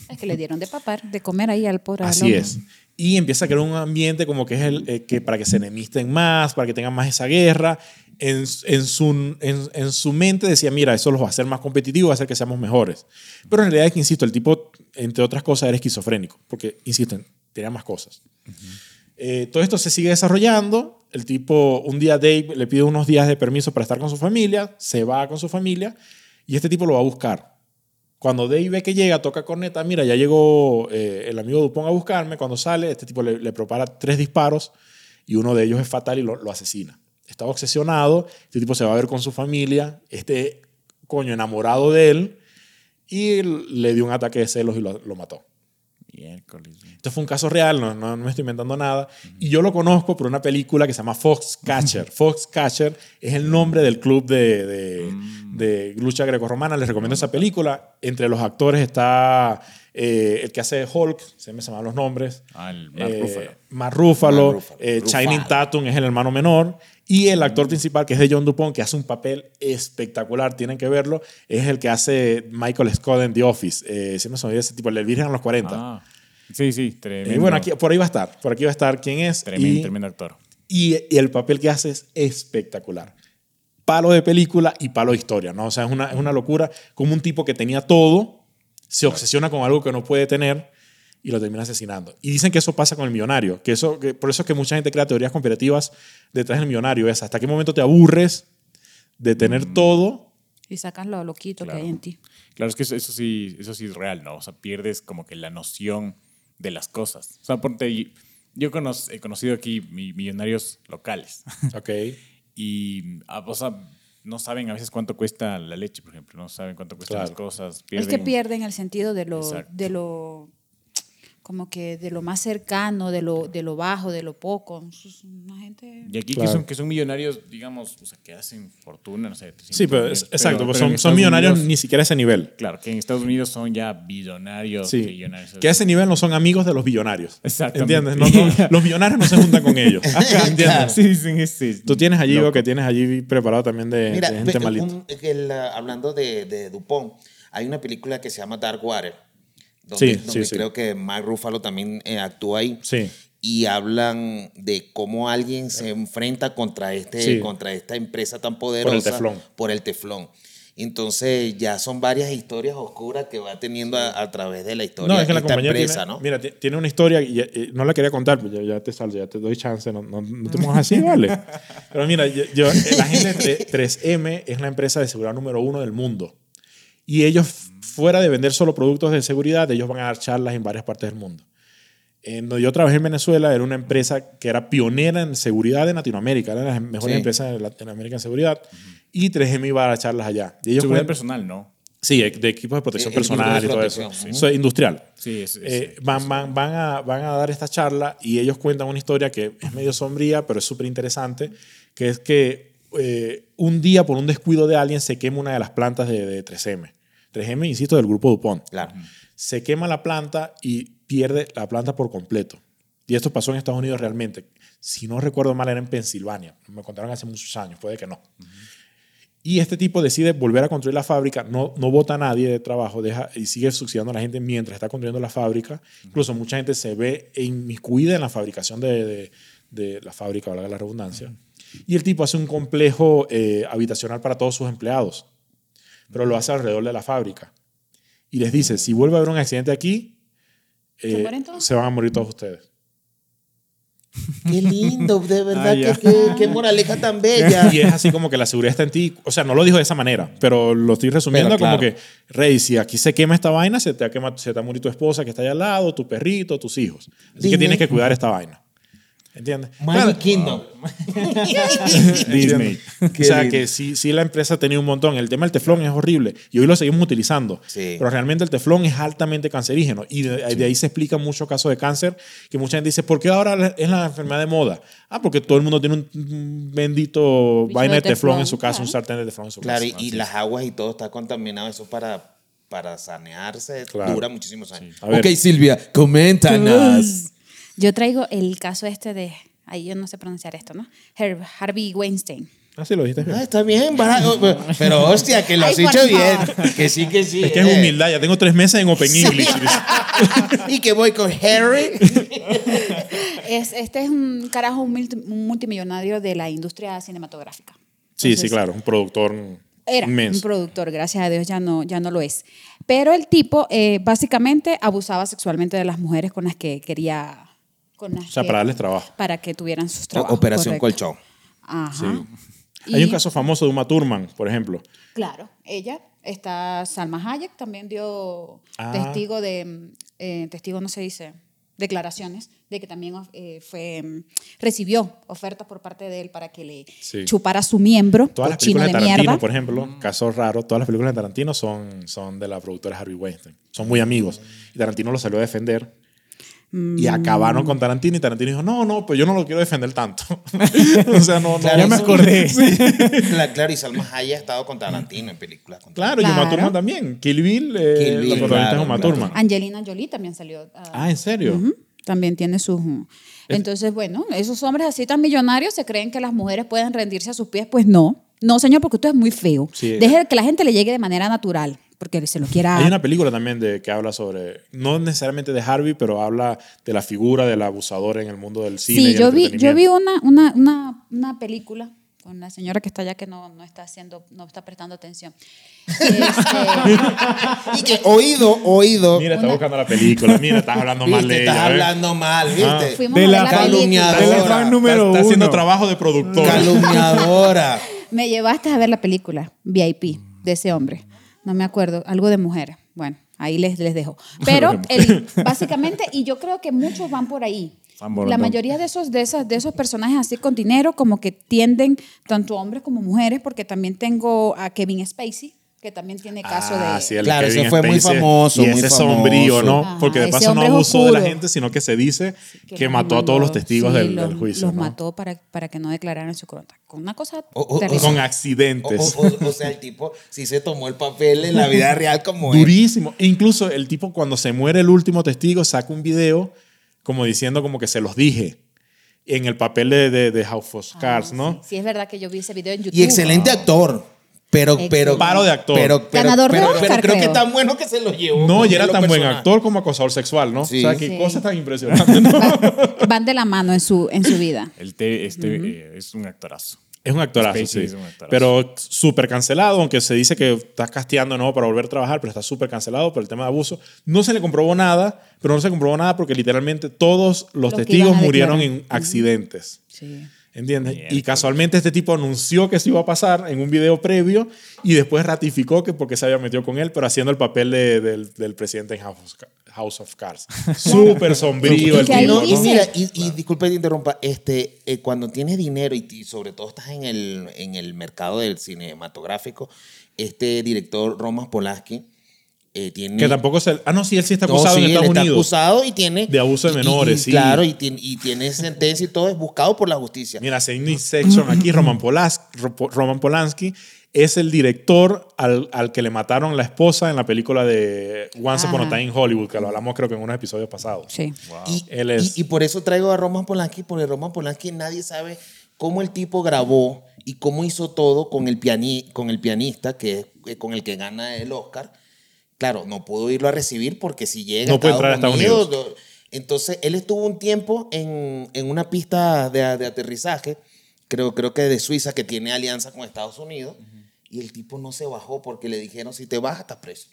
Es que le dieron de papar, de comer ahí al pobre
Así es. Y empieza a crear un ambiente como que es el eh, que para que se enemisten más, para que tengan más esa guerra. En, en, su, en, en su mente decía, mira, eso los va a hacer más competitivos, va a hacer que seamos mejores. Pero en realidad es que, insisto, el tipo, entre otras cosas, era esquizofrénico, porque, insisto, tenía más cosas. Eh, todo esto se sigue desarrollando. El tipo, un día Dave le pide unos días de permiso para estar con su familia, se va con su familia y este tipo lo va a buscar. Cuando Dave ve que llega, toca corneta, mira, ya llegó eh, el amigo Dupont a buscarme. Cuando sale, este tipo le, prepara tres disparos y uno de ellos es fatal y lo, asesina. Estaba obsesionado, este tipo se va a ver con su familia, este coño enamorado de él y le dio un ataque de celos y lo mató.
Miércoles.
Esto fue un caso real, no, no, no me estoy inventando nada. Y yo lo conozco por una película que se llama Foxcatcher. [LAUGHS] Foxcatcher es el nombre del club de, de, de lucha grecorromana. Les recomiendo esa película. Entre los actores está eh, el que hace Hulk, se me llaman los nombres.
Ah, el Mark
Eh,
Ruffalo.
Mark Ruffalo,
Mark Ruffalo.
eh. Channing Tatum es el hermano menor. Y el actor principal, que es de John Dupont, que hace un papel espectacular, tienen que verlo, es el que hace Michael Scott en The Office. Eh, siempre se me olvida ese tipo, el del Virgen a los 40.
Ah, sí, sí, tremendo.
Y bueno, aquí, por ahí va a estar. Por aquí va a estar quién es.
tremendo,
y,
tremendo actor.
y- y el papel que hace es espectacular. Palo de película y palo de historia, ¿no? O sea, es una, es una locura. Como un tipo que tenía todo, se obsesiona con algo que no puede tener y lo termina asesinando. Y dicen que eso pasa con el millonario. Que eso, que por eso es que mucha gente crea teorías conspirativas detrás del millonario. Es hasta qué momento te aburres de tener
Mm.
todo.
Y sacan lo loquito
Claro.
que hay en ti.
Claro, es que eso, eso sí, eso sí es real, ¿no? O sea, pierdes como que la noción de las cosas. O sea, ponte, yo he conocido aquí mi- millonarios locales [LAUGHS]
Ok.
y, ah, o sea, no saben a veces cuánto cuesta la leche, por ejemplo, no saben cuánto cuestan
Claro.
las cosas.
Es que pierden el sentido de lo,
Exacto.
de lo como que de lo más cercano, de lo, de lo bajo, de lo poco. Es una gente...
Y aquí
Claro.
que, son, que son millonarios, digamos, o sea, que hacen fortuna, no sé. 300
Sí, pero es- exacto,
pero-
pues son, son millonarios
Unidos-
ni siquiera a ese nivel.
Claro, que en Estados Unidos son ya billonarios,
Sí.
trillonarios.
Que a ese nivel no son amigos de los billonarios.
Exactamente.
¿Entiendes? No, no, [LAUGHS] los billonarios no se juntan con ellos. [LAUGHS] ¿Entiendes?
Sí, dicen ese.
Tú tienes allí, veo que tienes allí preparado también de,
Mira,
de gente malita.
un- el, hablando de, de Dupont, hay una película que se llama Dark Water, donde,
Sí, sí,
donde
sí.
creo que Mark Ruffalo también eh, actúa ahí.
Sí.
Y hablan de cómo alguien se enfrenta contra, este,
Sí.
contra esta empresa tan poderosa.
teflón.
Por el teflón. Entonces ya son varias historias oscuras que va teniendo a, a través de la historia
No, es que la
esta
compañía
empresa,
tiene,
¿no?
mira, ti- tiene una historia y eh, no la quería contar, pero ya, ya te salgo, ya te doy chance, no, no, no te pongas así, vale. [LAUGHS] Pero mira, yo, yo- eh, la gente de 3M es la empresa de seguridad número uno del mundo. Y ellos, fuera de vender solo productos de seguridad, ellos van a dar charlas en varias partes del mundo. En donde yo trabajé en Venezuela, era una empresa que era pionera en seguridad en Latinoamérica, era de las mejores
Sí.
empresas de Latinoamérica en seguridad. Y 3M iba a dar charlas allá. Y ellos
Seguridad personal, ¿no?
Sí, de equipos de protección
Eh, equipos de
personal y todo
protección,
eso. es industrial.
Sí, es-
Eh, van, van, van, a, van a dar esta charla y ellos cuentan una historia que es medio sombría, pero es súper interesante, que es que eh, un día por un descuido de alguien se quema una de las plantas de, de 3M. 3M, insisto, del grupo DuPont.
Claro.
Se quema la planta y pierde la planta por completo. Y esto pasó en Estados Unidos realmente. Si no recuerdo mal, era en Pensilvania. Me contaron hace muchos años, puede que no. Y este tipo decide volver a construir la fábrica, no, no vota a nadie de trabajo deja, y sigue subsidiando a la gente mientras está construyendo la fábrica. Incluso mucha gente se ve inmiscuida en la fabricación de, de, de la fábrica, valga la redundancia. Y el tipo hace un complejo eh, habitacional para todos sus empleados, pero lo hace alrededor de la fábrica. Y les dice, si vuelve a haber un accidente aquí,
¿Se
eh,
mueren todos?
se van a morir todos ustedes. [LAUGHS]
Qué lindo, de verdad,
Ah,
qué, qué moraleja tan bella.
Y es así como que la seguridad está en ti. O sea, no lo dijo de esa manera, pero lo estoy resumiendo
Pero claro.
como que, Rey, si aquí se quema esta vaina, se te, va a quemar- se te va a morir tu esposa que está allá al lado, tu perrito, tus hijos. Así que tienes que cuidar esta vaina. ¿Entiendes?
Magic
Claro,
Kingdom. [LAUGHS] [LAUGHS]
Disney.
o sea, que sí, sí la empresa ha tenido un montón. El tema del teflón es horrible y hoy lo seguimos utilizando.
Sí.
Pero realmente el teflón es altamente cancerígeno y de, de ahí se explican muchos casos de cáncer que mucha gente dice, ¿por qué ahora es la enfermedad de moda? Ah, porque todo el mundo tiene un, un bendito
Bicho
vaina de
de
teflón, en
teflón,
su casa, un
claro.
sartén de teflón en su
Claro,
casa.
y, y las aguas y todo está contaminado. Eso para, para sanearse
Claro.
dura muchísimos años.
Ver.
Ok, Silvia, coméntanos.
Yo traigo el caso este de, ahí yo no sé pronunciar esto, ¿no? Her- Harvey Weinstein.
Ah, sí, lo dijiste bien.
Ah, está bien, para- pero hostia, que lo has
Ay,
hecho bien.
favor.
Que sí, que sí.
Es que es
eh.
humildad, ya tengo tres meses en Open English. [LAUGHS]
Y que voy con Harry. [LAUGHS]
Es, este es un carajo un multi- un multimillonario de la industria cinematográfica.
Sí, sí,
Entonces,
claro, un productor
Era
inmenso.
un productor, gracias a Dios ya no, ya no lo es. Pero el tipo eh, básicamente abusaba sexualmente de las mujeres con las que quería... Con las
o sea,
que-
para darles trabajo.
para que tuvieran sus trabajos.
Operación
correcto.
Colchón.
Ajá.
Hay
Y-
un caso famoso de Uma Thurman, por ejemplo.
Claro, ella, está Salma Hayek, también dio
Ah.
testigo de, eh, testigo no se dice, declaraciones de que también eh, fue, mm, recibió ofertas por parte de él para que le
Sí.
chupara su miembro,
Todas las películas de Tarantino,
mierda.
por ejemplo, caso raro, todas las películas de Tarantino son, son de la productora Harvey Weinstein. Son muy amigos. Y Tarantino lo salió a defender. Y
Mm.
acabaron con Tarantino y Tarantino dijo, no, no, pues yo no lo quiero defender tanto. [LAUGHS] o sea, no, no.
Claro,
Ya me acordé. [LAUGHS]
Claro, claro, y Salma Hayek ha estado con Tarantino en películas. Con
Claro, y Uma
Claro.
Thurman también. Kill Bill, eh,
Kill
la
Bill,
protagonista
claro,
es Uma
claro.
Thurman.
Angelina Jolie también salió. ah,
Ah, ¿en serio?
ujú, También tiene sus... Entonces, bueno, esos hombres así tan millonarios se creen que las mujeres pueden rendirse a sus pies. Pues no. No, señor, porque usted es muy feo.
Sí.
Deje que la gente le llegue de manera natural, porque se lo quiera...
Hay una película también de, que habla sobre, no necesariamente de Harvey, pero habla de la figura del abusador en el mundo del cine. y
Sí,
el
yo vi, yo vi una, una, una, una película con la señora que está allá que no, no está haciendo, no está prestando atención. Este, [LAUGHS]
Y que oído, oído.
Mira, está buscando la película. Mira, [LAUGHS] estás hablando mal
Viste,
de ella.
estás hablando mal, ¿viste?
fuimos
De
a
la
la
calumniadora.
Número
está, está haciendo trabajo de productor.
Calumniadora.
Me llevaste a ver la película VIP de ese hombre. No me acuerdo, algo de mujeres. Bueno, ahí les, les dejo. [LAUGHS] Pero el- básicamente, y yo creo que muchos van por ahí. La mayoría de esos, de, esas, de esos personajes así con dinero como que tienden tanto hombres como mujeres, porque también tengo a Kevin Spacey, que también tiene caso
Ah,
de...
sí, el
Claro,
Kevin
ese fue muy
Spacey.
famoso,
Y
muy
ese
famoso.
sombrío, ¿no?
Ajá,
Porque de paso no abusó de la gente, sino que se dice que,
los
mató a todos los testigos
sí,
del,
los,
del juicio.
Los
¿no?
mató para, para que no declararan su contra. Con una cosa
O- o- o.
Con accidentes.
o- o- o sea, el tipo sí se tomó el papel en la vida real como él.
Durísimo. E incluso el tipo cuando se muere el último testigo saca un video como diciendo como que se los dije en el papel de, de, de House of Cards, ¿no?
Sí, sí, es verdad que yo vi ese video en YouTube.
Y excelente actor. Pero, pero.
Paro
de actor.
Pero, pero,
Ganador de
pero-
Oscar,
pero creo que
creo.
tan bueno que se lo llevó.
No, y era tan buen
personal.
actor como acosador sexual, ¿no?
Sí.
O sea, qué
Sí.
cosa tan impresionante, ¿no? [LAUGHS]
Van de la mano en su, en su vida.
El te- este eh, es un actorazo.
Es un actorazo,
Spacey
sí.
es un actorazo.
Pero súper cancelado, aunque se dice que está casteando de nuevo para volver a trabajar, pero está súper cancelado por el tema de abuso. No se le comprobó nada, pero no se comprobó nada porque literalmente todos los
que
testigos
iban a
murieron
declarar.
en accidentes.
Sí.
¿Entiendes? Y casualmente este tipo anunció que eso iba a pasar en un video previo y después ratificó que porque se había metido con él, pero haciendo el papel de- del, del presidente en House House of Cards. [LAUGHS] Súper sombrío el tipo.
No, mira, y, y disculpe que te interrumpa, este, eh, cuando tienes dinero y, y sobre todo estás en el, en el mercado del cinematográfico, este director Roman Polanski eh, tiene...
Que tampoco se... Ah, no, sí, él sí está
No,
acusado
sí,
en
él
Estados
está
Unidos.
acusado y tiene...
De abuso de
y- y-
menores,
y
sí.
Claro, y tiene, y tiene sentencia y todo, es buscado por la justicia.
Mira, Sidney Section aquí, Roman, Ro- Roman Polanski, es el director al, al que le mataron la esposa en la película de Once Upon a. Time in Hollywood, que lo hablamos creo que en unos episodios pasados.
Sí.
Y,
Él es-
y- y por eso traigo a Roman Polanski, porque Roman Polanski nadie sabe cómo el tipo grabó y cómo hizo todo con el, piani, con el pianista, que es eh, con el que gana el Oscar. Claro, no pudo irlo a recibir porque si llega
No puede entrar a Estados Unidos.
lo- entonces, él estuvo un tiempo en, en una pista de, de aterrizaje, creo, creo que de Suiza, que tiene alianza con Estados Unidos, y el tipo no se bajó porque le dijeron, si te bajas, estás preso.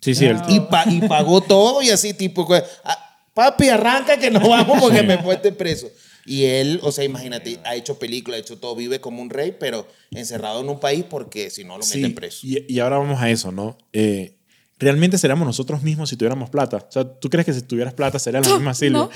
Sí, sí, el
Y, pa- y pagó todo y así, tipo, "Ah, papi, arranca que nos vamos porque me fuiste preso. Y él, o sea, imagínate, ha hecho películas, ha hecho todo, vive como un rey, pero encerrado en un país porque si no lo
Sí,
meten preso.
Y, y ahora vamos a eso, ¿no? Eh, ¿Realmente seríamos nosotros mismos si tuviéramos plata? O sea, ¿tú crees que si tuvieras plata sería la misma Silvia?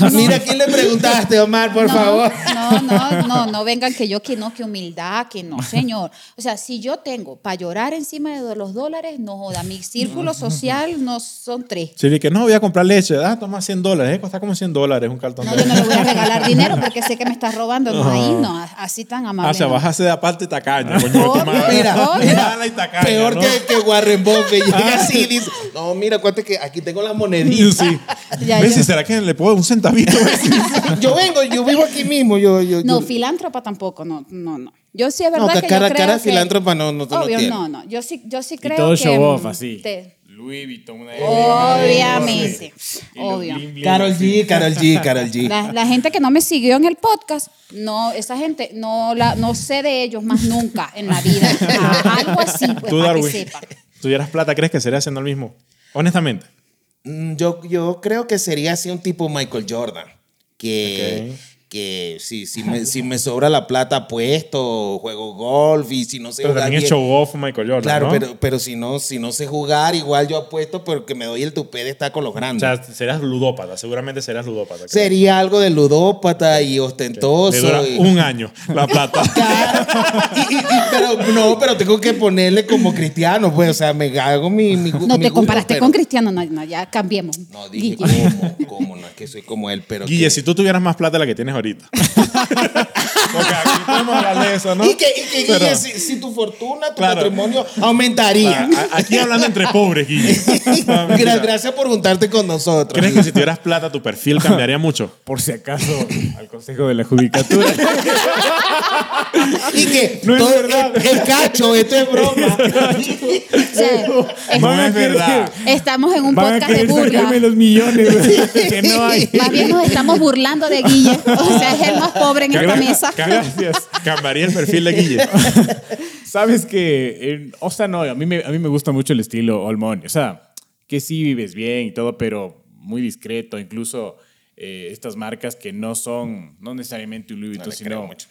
No. [LAUGHS]
Mira, ¿a quién le preguntaste, Omar, por
no,
favor?
No, no, no, no vengan que yo que no, que humildad, que no, señor. O sea, si yo tengo para llorar encima de los dólares, no joda, mi círculo social no son tres.
Silvia, que no, voy a comprar leche. Ah, toma 100 dólares. Eh, cuesta como 100 dólares un cartón
No,
de
yo no le voy a regalar [LAUGHS] dinero porque sé que me estás robando. No, ahí no, así tan amable.
Ah, o sea, vas a ser aparte tacaña, coño.
Mira, [LAUGHS]
tacaña,
Peor
¿no?
que, que Warren Buffett llega así y dice, no, mira, cuánto que aquí tengo la monedita.
Sí. [LAUGHS]
Ya,
¿Ves?
ya.
¿Será que le puedo dar un centavito? [LAUGHS]
yo vengo, yo vivo aquí mismo. Yo, yo,
No,
yo-
filántropa tampoco, no, no, no. Yo sí es
No,
verdad
que
que
cara,
yo creo
cara
que-
filántropa no, no, no
Obvio,
tienes.
no, no. Yo sí, yo sí
Y
creo
todo
que...
show off
mm,
así.
te-
Louis Vuitton. Una
Obviamente,
Y
obvio.
Carol. G, Carol G, Carol G.
La, la gente que no me siguió en el podcast, no, esa gente no la, no sé de ellos más nunca en la vida. Ah, [LAUGHS] Algo así, pues,
Tú,
para que
Darwin,
sepan.
Tuvieras plata, ¿crees que sería haciendo el mismo? Honestamente.
Mm, Yo, yo creo que sería así un tipo Michael Jordan. Que. Que si, si, me, si me sobra la plata apuesto, juego golf y si no sé
Pero
jugar
también es
bien-
show off Michael Jordan,
Claro,
¿no?
pero, pero si, no, si no sé jugar, igual yo apuesto porque me doy el tupé de estar con los
O
grandes.
sea, serías ludópata, seguramente serías ludópata. creo.
Sería algo de ludópata y ostentoso.
dura
y-
un año la plata. [LAUGHS]
Y- y- y- pero no, pero tengo que ponerle como cristiano, pues, o sea, me hago mi, mi
No
mi
te
gusto,
comparaste
pero-
con Cristiano, no, no, ya cambiemos.
No, dije
Guille.
cómo, cómo, no es que soy como él, pero
Guille,
que-
si tú tuvieras más plata de la que tienes ahorita. [LAUGHS] Porque aquí podemos hablar de eso, ¿no?
Y que, y que
Pero-
Guille, si, si tu fortuna, tu
Claro.
patrimonio aumentaría.
Aquí hablando entre pobres, Guille. [LAUGHS] No,
Gracias por juntarte con nosotros.
¿Crees que si tuvieras plata tu perfil cambiaría mucho? [LAUGHS]
Por si acaso, al consejo de la judicatura.
Y que
No es
todo
verdad.
es, es cacho, esto es broma.
O sea, es-
No es verdad.
estamos en un
Van a
podcast de burla.
los millones que no hay.
Más bien nos estamos burlando de Guille. O sea, es el más pobre en esta mesa.
Gracias.
Cambiaría el perfil de Guille. [LAUGHS]
Sabes que, eh, o sea, no, a mí, me, a mí me gusta mucho el estilo All Money. O sea, que sí vives bien y todo, pero muy discreto. Incluso eh, estas marcas que no son, no necesariamente un Louis Vuitton,
creo
sino...
mucho.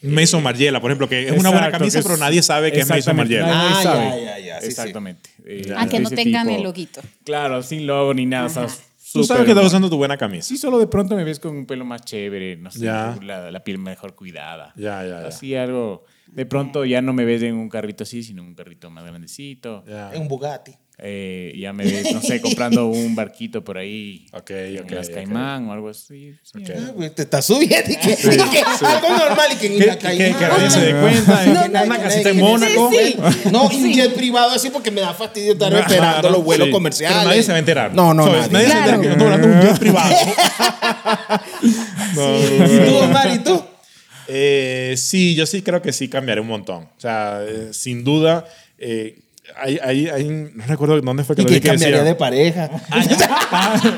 Mason Margiela, por ejemplo, que es una buena camisa,
es-
pero nadie sabe que es Mason
exactamente,
Margiela.
Ah, ya, ya, ya, sí, sí.
Exactamente. Eh,
Ah, que no tengan
tipo-
el loguito.
Claro, sin logo ni nada. o sea,
Tú sabes que estás usando tu buena camisa.
Sí, solo de pronto me ves con un pelo más chévere, no sé,
Ya.
la, la piel mejor cuidada.
Ya, ya, ya.
Así algo. De pronto ya no me ves en un carrito así, sino en un carrito más grandecito.
Ya.
Es un Bugatti.
Eh, ya me ves, no sé, [LAUGHS] comprando un barquito por ahí.
Ok,
en
ok,
las
ok.
Caimán o algo así. sí.
Ah, pues, Te está subiendo. Y que, y que algo normal y que en la
que-
calle.
que- nadie se dé cuenta.
No,
en
no,
una
no,
casita en Mónaco.
Sí, sí. No, y un jet privado así porque me da fastidio estar esperando
¿no?
los vuelos
Sí.
comerciales.
Pero nadie se va a enterar.
No, no, nadie.
se va a enterar
Claro.
que yo estoy hablando de un jet privado. [LAUGHS]
¿Y tú, Omar, y tú?
Eh, sí, yo sí creo que sí cambiaré un montón. O sea, eh, sin duda, eh, Ahí, ahí, ahí, no recuerdo dónde fue que
Y
lo
que
que
cambiaría
decía.
de pareja. [LAUGHS]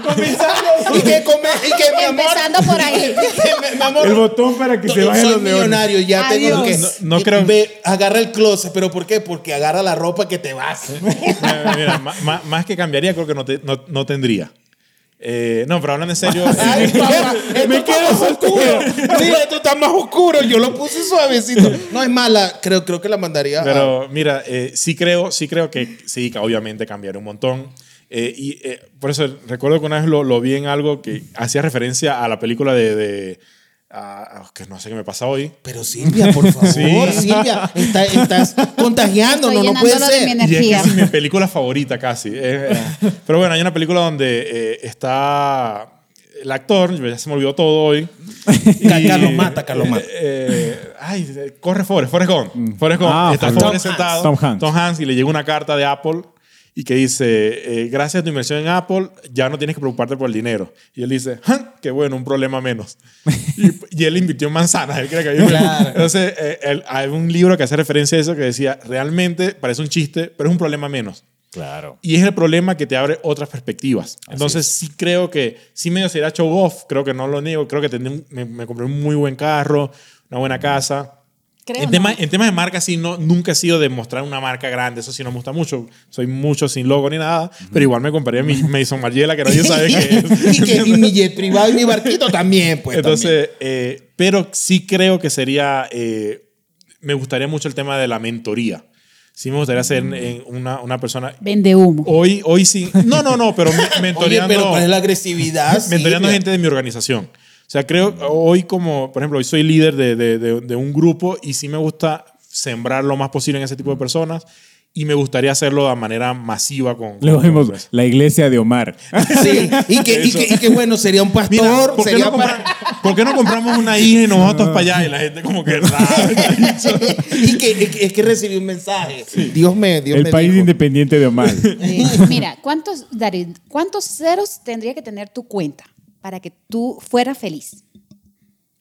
Comenzando. Y que, come, y que mi amor.
Empezando por ahí.
que, mi amor,
El botón para que se
soy
vayan los leones.
millonario, ya tengo que.
Adiós.
No- no creo-
Ve, agarra el closet, pero ¿por qué? Porque agarra la ropa que te vas. [LAUGHS]
Mira, mira, ma- más que cambiaría, creo que no, te- no, no tendría. Eh, no, pero hablando en serio. [LAUGHS]
Ay, papá, está más oscuro. Mira, esto está más oscuro. Yo lo puse suavecito. No es mala. Creo, creo que la mandaría. a-
Pero mira, eh, sí, creo, sí creo que sí, que obviamente cambiaría un montón. Eh, y por eso recuerdo que una vez lo, lo vi en algo que hacía referencia a la película de. de a- a- que no sé qué me pasa hoy.
Pero Silvia, por [LAUGHS] favor,
Sí.
Silvia, está- estás [LAUGHS] contagiando,
Estoy
no, no puede ser.
mi
Y es que es mi película favorita casi. Eh, eh, [LAUGHS] pero bueno, hay una película donde eh, está el actor, ya se me olvidó todo hoy.
Ca- Carlos Mata, Carlos Mata.
Eh, eh, ay, eh, corre Forrest, Forrest Gump. Forrest Gump.
Ah,
está
Forrest Gump.
sentado.
Tom Hanks.
Tom Hanks y le llega una carta de Apple y que dice, eh, gracias a tu inversión en Apple, ya no tienes que preocuparte por el dinero. Y él dice, "Ja, qué bueno, un problema menos. y, [LAUGHS] y él invirtió en manzanas. Él cree que había-
Claro.
Entonces, eh, él- hay un libro que hace referencia a eso que decía, realmente parece un chiste, pero es un problema menos.
Claro.
Y es el problema que te abre otras perspectivas. Entonces, sí creo que, sí medio sería show off, creo que no lo niego, creo que tendré me, me compré un muy buen carro, una buena casa.
Creo
en,
no.
tema- en temas de marca, sí, no, nunca he sido de mostrar una marca grande, eso sí no me gusta mucho. Soy mucho sin logo ni nada, pero igual me compraría mi [LAUGHS] Mason Margiela, que nadie sabe qué es. [LAUGHS]
y, que, y mi jet privado y mi barquito también, pues.
Entonces, eh, pero sí creo que sería, eh, me gustaría mucho el tema de la mentoría. Sí me gustaría ser en una, una persona...
Vende humo.
Hoy, hoy sí. No, no, no, pero [LAUGHS] me-
también. Oye,
mentoreando,
pero ¿cuál es la agresividad?
mentoreando
Silvia?
gente de mi organización. O sea, creo, hoy como, por ejemplo, hoy soy líder de, de- de- de un grupo y sí me gusta sembrar lo más posible en ese tipo de personas y me gustaría hacerlo de manera masiva con...
Luego
con-
vimos
con-
la iglesia de Omar.
Sí, y [LAUGHS] que, y, que, y que bueno, sería un pastor,
Mira, ¿por qué,
sería
no
para-
por qué no compramos una hija y nos vamos todos para allá? Y la gente como que... [LAUGHS]
y que, es que- es que recibí un mensaje. Dios me, Dios
El
me
país
dijo.
independiente de Omar.
Sí. Mira, ¿cuántos, David, ¿cuántos ceros tendría que tener tu cuenta para que tú fueras feliz?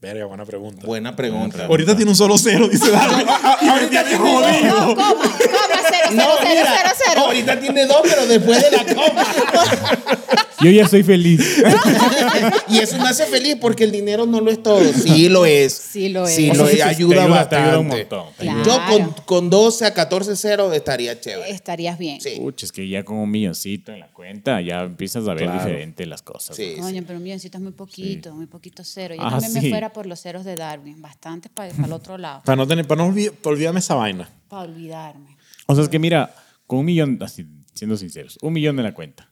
Verga, buena pregunta.
Buena pregunta.
Ahorita tiene un solo cero, dice Darwin. [LAUGHS]
ahorita tiene
No,
dos.
coma, coma, cero, cero,
No,
cero,
mira,
cero, cero.
ahorita tiene dos, pero después de la coma. [LAUGHS]
Yo ya soy feliz. [LAUGHS]
y eso me hace feliz porque el dinero no lo es todo. Sí lo es.
Sí lo es.
Sí lo es.
sí,
Ayuda,
ayuda, te
bastante.
ayuda un montón.
Claro.
Yo con, con 12 a 14 cero estaría chévere.
Estarías bien.
Sí.
Es que ya con un milloncito en la cuenta ya empiezas a ver
Claro.
diferente las cosas.
Sí.
Coño, pero un milloncito es muy poquito, muy poquito cero. Yo
Ah,
también
sí.
me fuera por los ceros de Darwin, bastante para el [LAUGHS] otro lado,
Para no, tener, para no olvid- para olvidarme esa vaina.
para olvidarme.
O sea, es que mira, con un millón, así, siendo sinceros, un millón en la cuenta,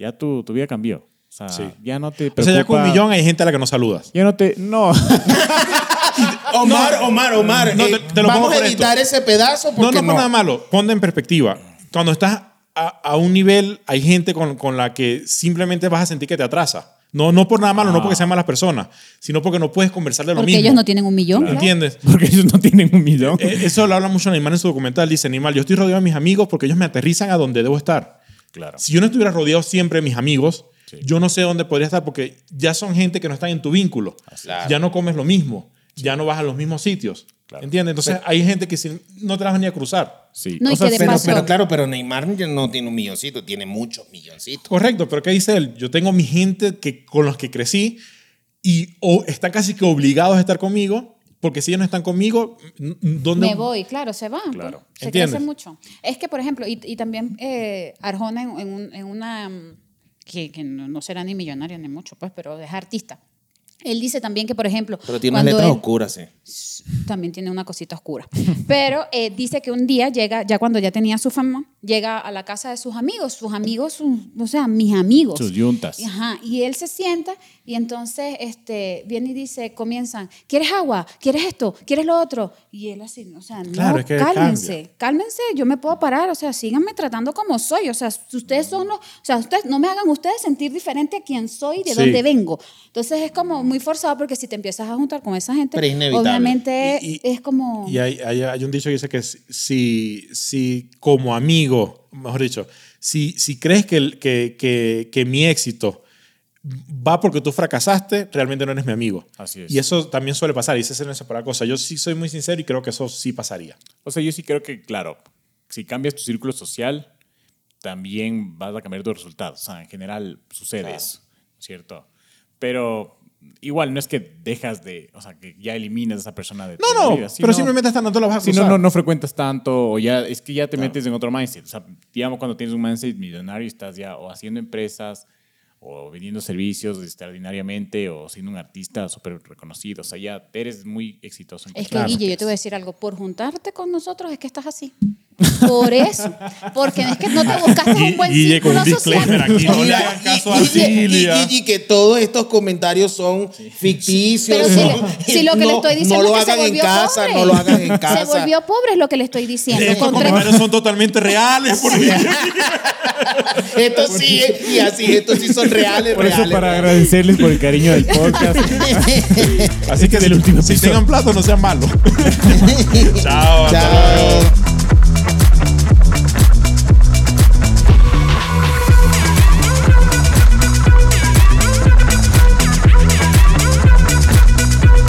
ya tu, tu vida cambió. O sea,
Sí.
ya no te
O sea, ya con un
preocupa-
millón hay gente a la que no saludas.
Ya no te... No. [LAUGHS]
Omar, Omar, Omar.
No,
eh,
te- te lo
vamos
pongo
a editar ese pedazo
No,
porque
no
no.
por nada malo. Ponte en perspectiva. Cuando estás a, a un nivel, hay gente con, con la que simplemente vas a sentir que te atrasa. No, no por nada malo, no porque sean malas personas, sino porque no puedes conversar de lo
Porque
mismo.
ellos no tienen un millón. claro.
¿Entiendes?
Porque ellos no tienen un millón.
Eh, Eso lo habla mucho Neymar en su documental. Dice, Neymar, yo estoy rodeado de mis amigos porque ellos me aterrizan a donde debo estar.
Claro.
Si yo no estuviera rodeado siempre de mis amigos, yo no sé dónde podría estar porque ya son gente que no están en tu vínculo.
Claro.
Ya no comes lo mismo, ya no vas a los mismos sitios.
Claro.
¿Entiendes? Entonces hay gente que si- no te la vas ni a cruzar.
Sí.
No, y
o sea,
Pero, claro, pero Neymar no tiene un milloncito, tiene muchos milloncitos.
Correcto, pero ¿qué dice él? Yo tengo mi gente que, con los que crecí y o, están casi que obligados a estar conmigo porque si ellos no están conmigo, ¿dónde?
Me voy, claro, se van.
Claro.
pues. Se
¿Entiendes?
crece mucho. Es que, por ejemplo, y, y también eh, Arjona en, en un- en una, que, que no, no será ni millonario ni mucho, pues, pero es artista. Él dice también que, por ejemplo,
Pero tiene unas letras
él-
oscuras, sí.
también tiene una cosita oscura. Pero eh, dice que un día llega, ya cuando ya tenía su fama, llega a la casa de sus amigos, sus amigos, sus- o sea, mis amigos.
Sus yuntas.
Ajá, y él se sienta y entonces este, viene y dice, comienzan, ¿quieres agua? ¿Quieres esto? ¿Quieres lo otro? Y él así, o sea, no,
Claro, es que
cálmense, cálmense, yo me puedo parar, o sea, síganme tratando como soy, o sea, si ustedes son los, o sea, ustedes no me hagan ustedes sentir diferente a quién soy, de
Sí.
dónde vengo. Entonces es como muy forzado porque si te empiezas a juntar con esa gente,
es
obviamente
Y- y-
es como...
Y hay, hay, hay un dicho que dice que si, si como amigo, mejor dicho, si, si crees que, que, que, que mi éxito va porque tú fracasaste, realmente no eres mi amigo.
Así es.
Y eso también suele pasar, y esa es una separada cosa. Yo sí soy muy sincero y creo que eso sí pasaría.
O sea, yo sí creo que, claro, si cambias tu círculo social, también vas a cambiar tus resultados. O sea, en general sucede eso, ¿cierto? Pero igual no es que dejas de, o sea, que ya eliminas a esa persona de tu
No, no,
vida,
pero simplemente hasta no te lo vas a
si no, no, no frecuentas tanto o ya es que ya te metes en otro mindset. O sea, digamos cuando tienes un mindset millonario estás ya o haciendo empresas o vendiendo servicios extraordinariamente o siendo un artista súper reconocido. O sea, ya eres muy exitoso. en
Es que, Guille, yo te voy a decir algo. Por juntarte con nosotros es que estás así. Por eso. Porque es que no te buscaste un buen
Guille, con
círculo
un disclaimer
social.
aquí. No le hagan caso
y-
a
y-
Cilia.
Y, y- y que todos estos comentarios son ficticios.
Pero si, le- si lo que le
no-
estoy diciendo
no lo
es que se
hagan en
volvió
casa,
pobre.
no lo hagan en casa.
Se volvió pobre es lo que le estoy diciendo.
Estos comentarios son totalmente reales. porque- [LAUGHS]
Estos sí, y así, estos sí son reales,
Por eso,
reales.
para
reales.
agradecerles por el cariño del podcast.
Así que
del último
si tengan plato, no sean malos. [LAUGHS] Chao. hasta luego.
Chao.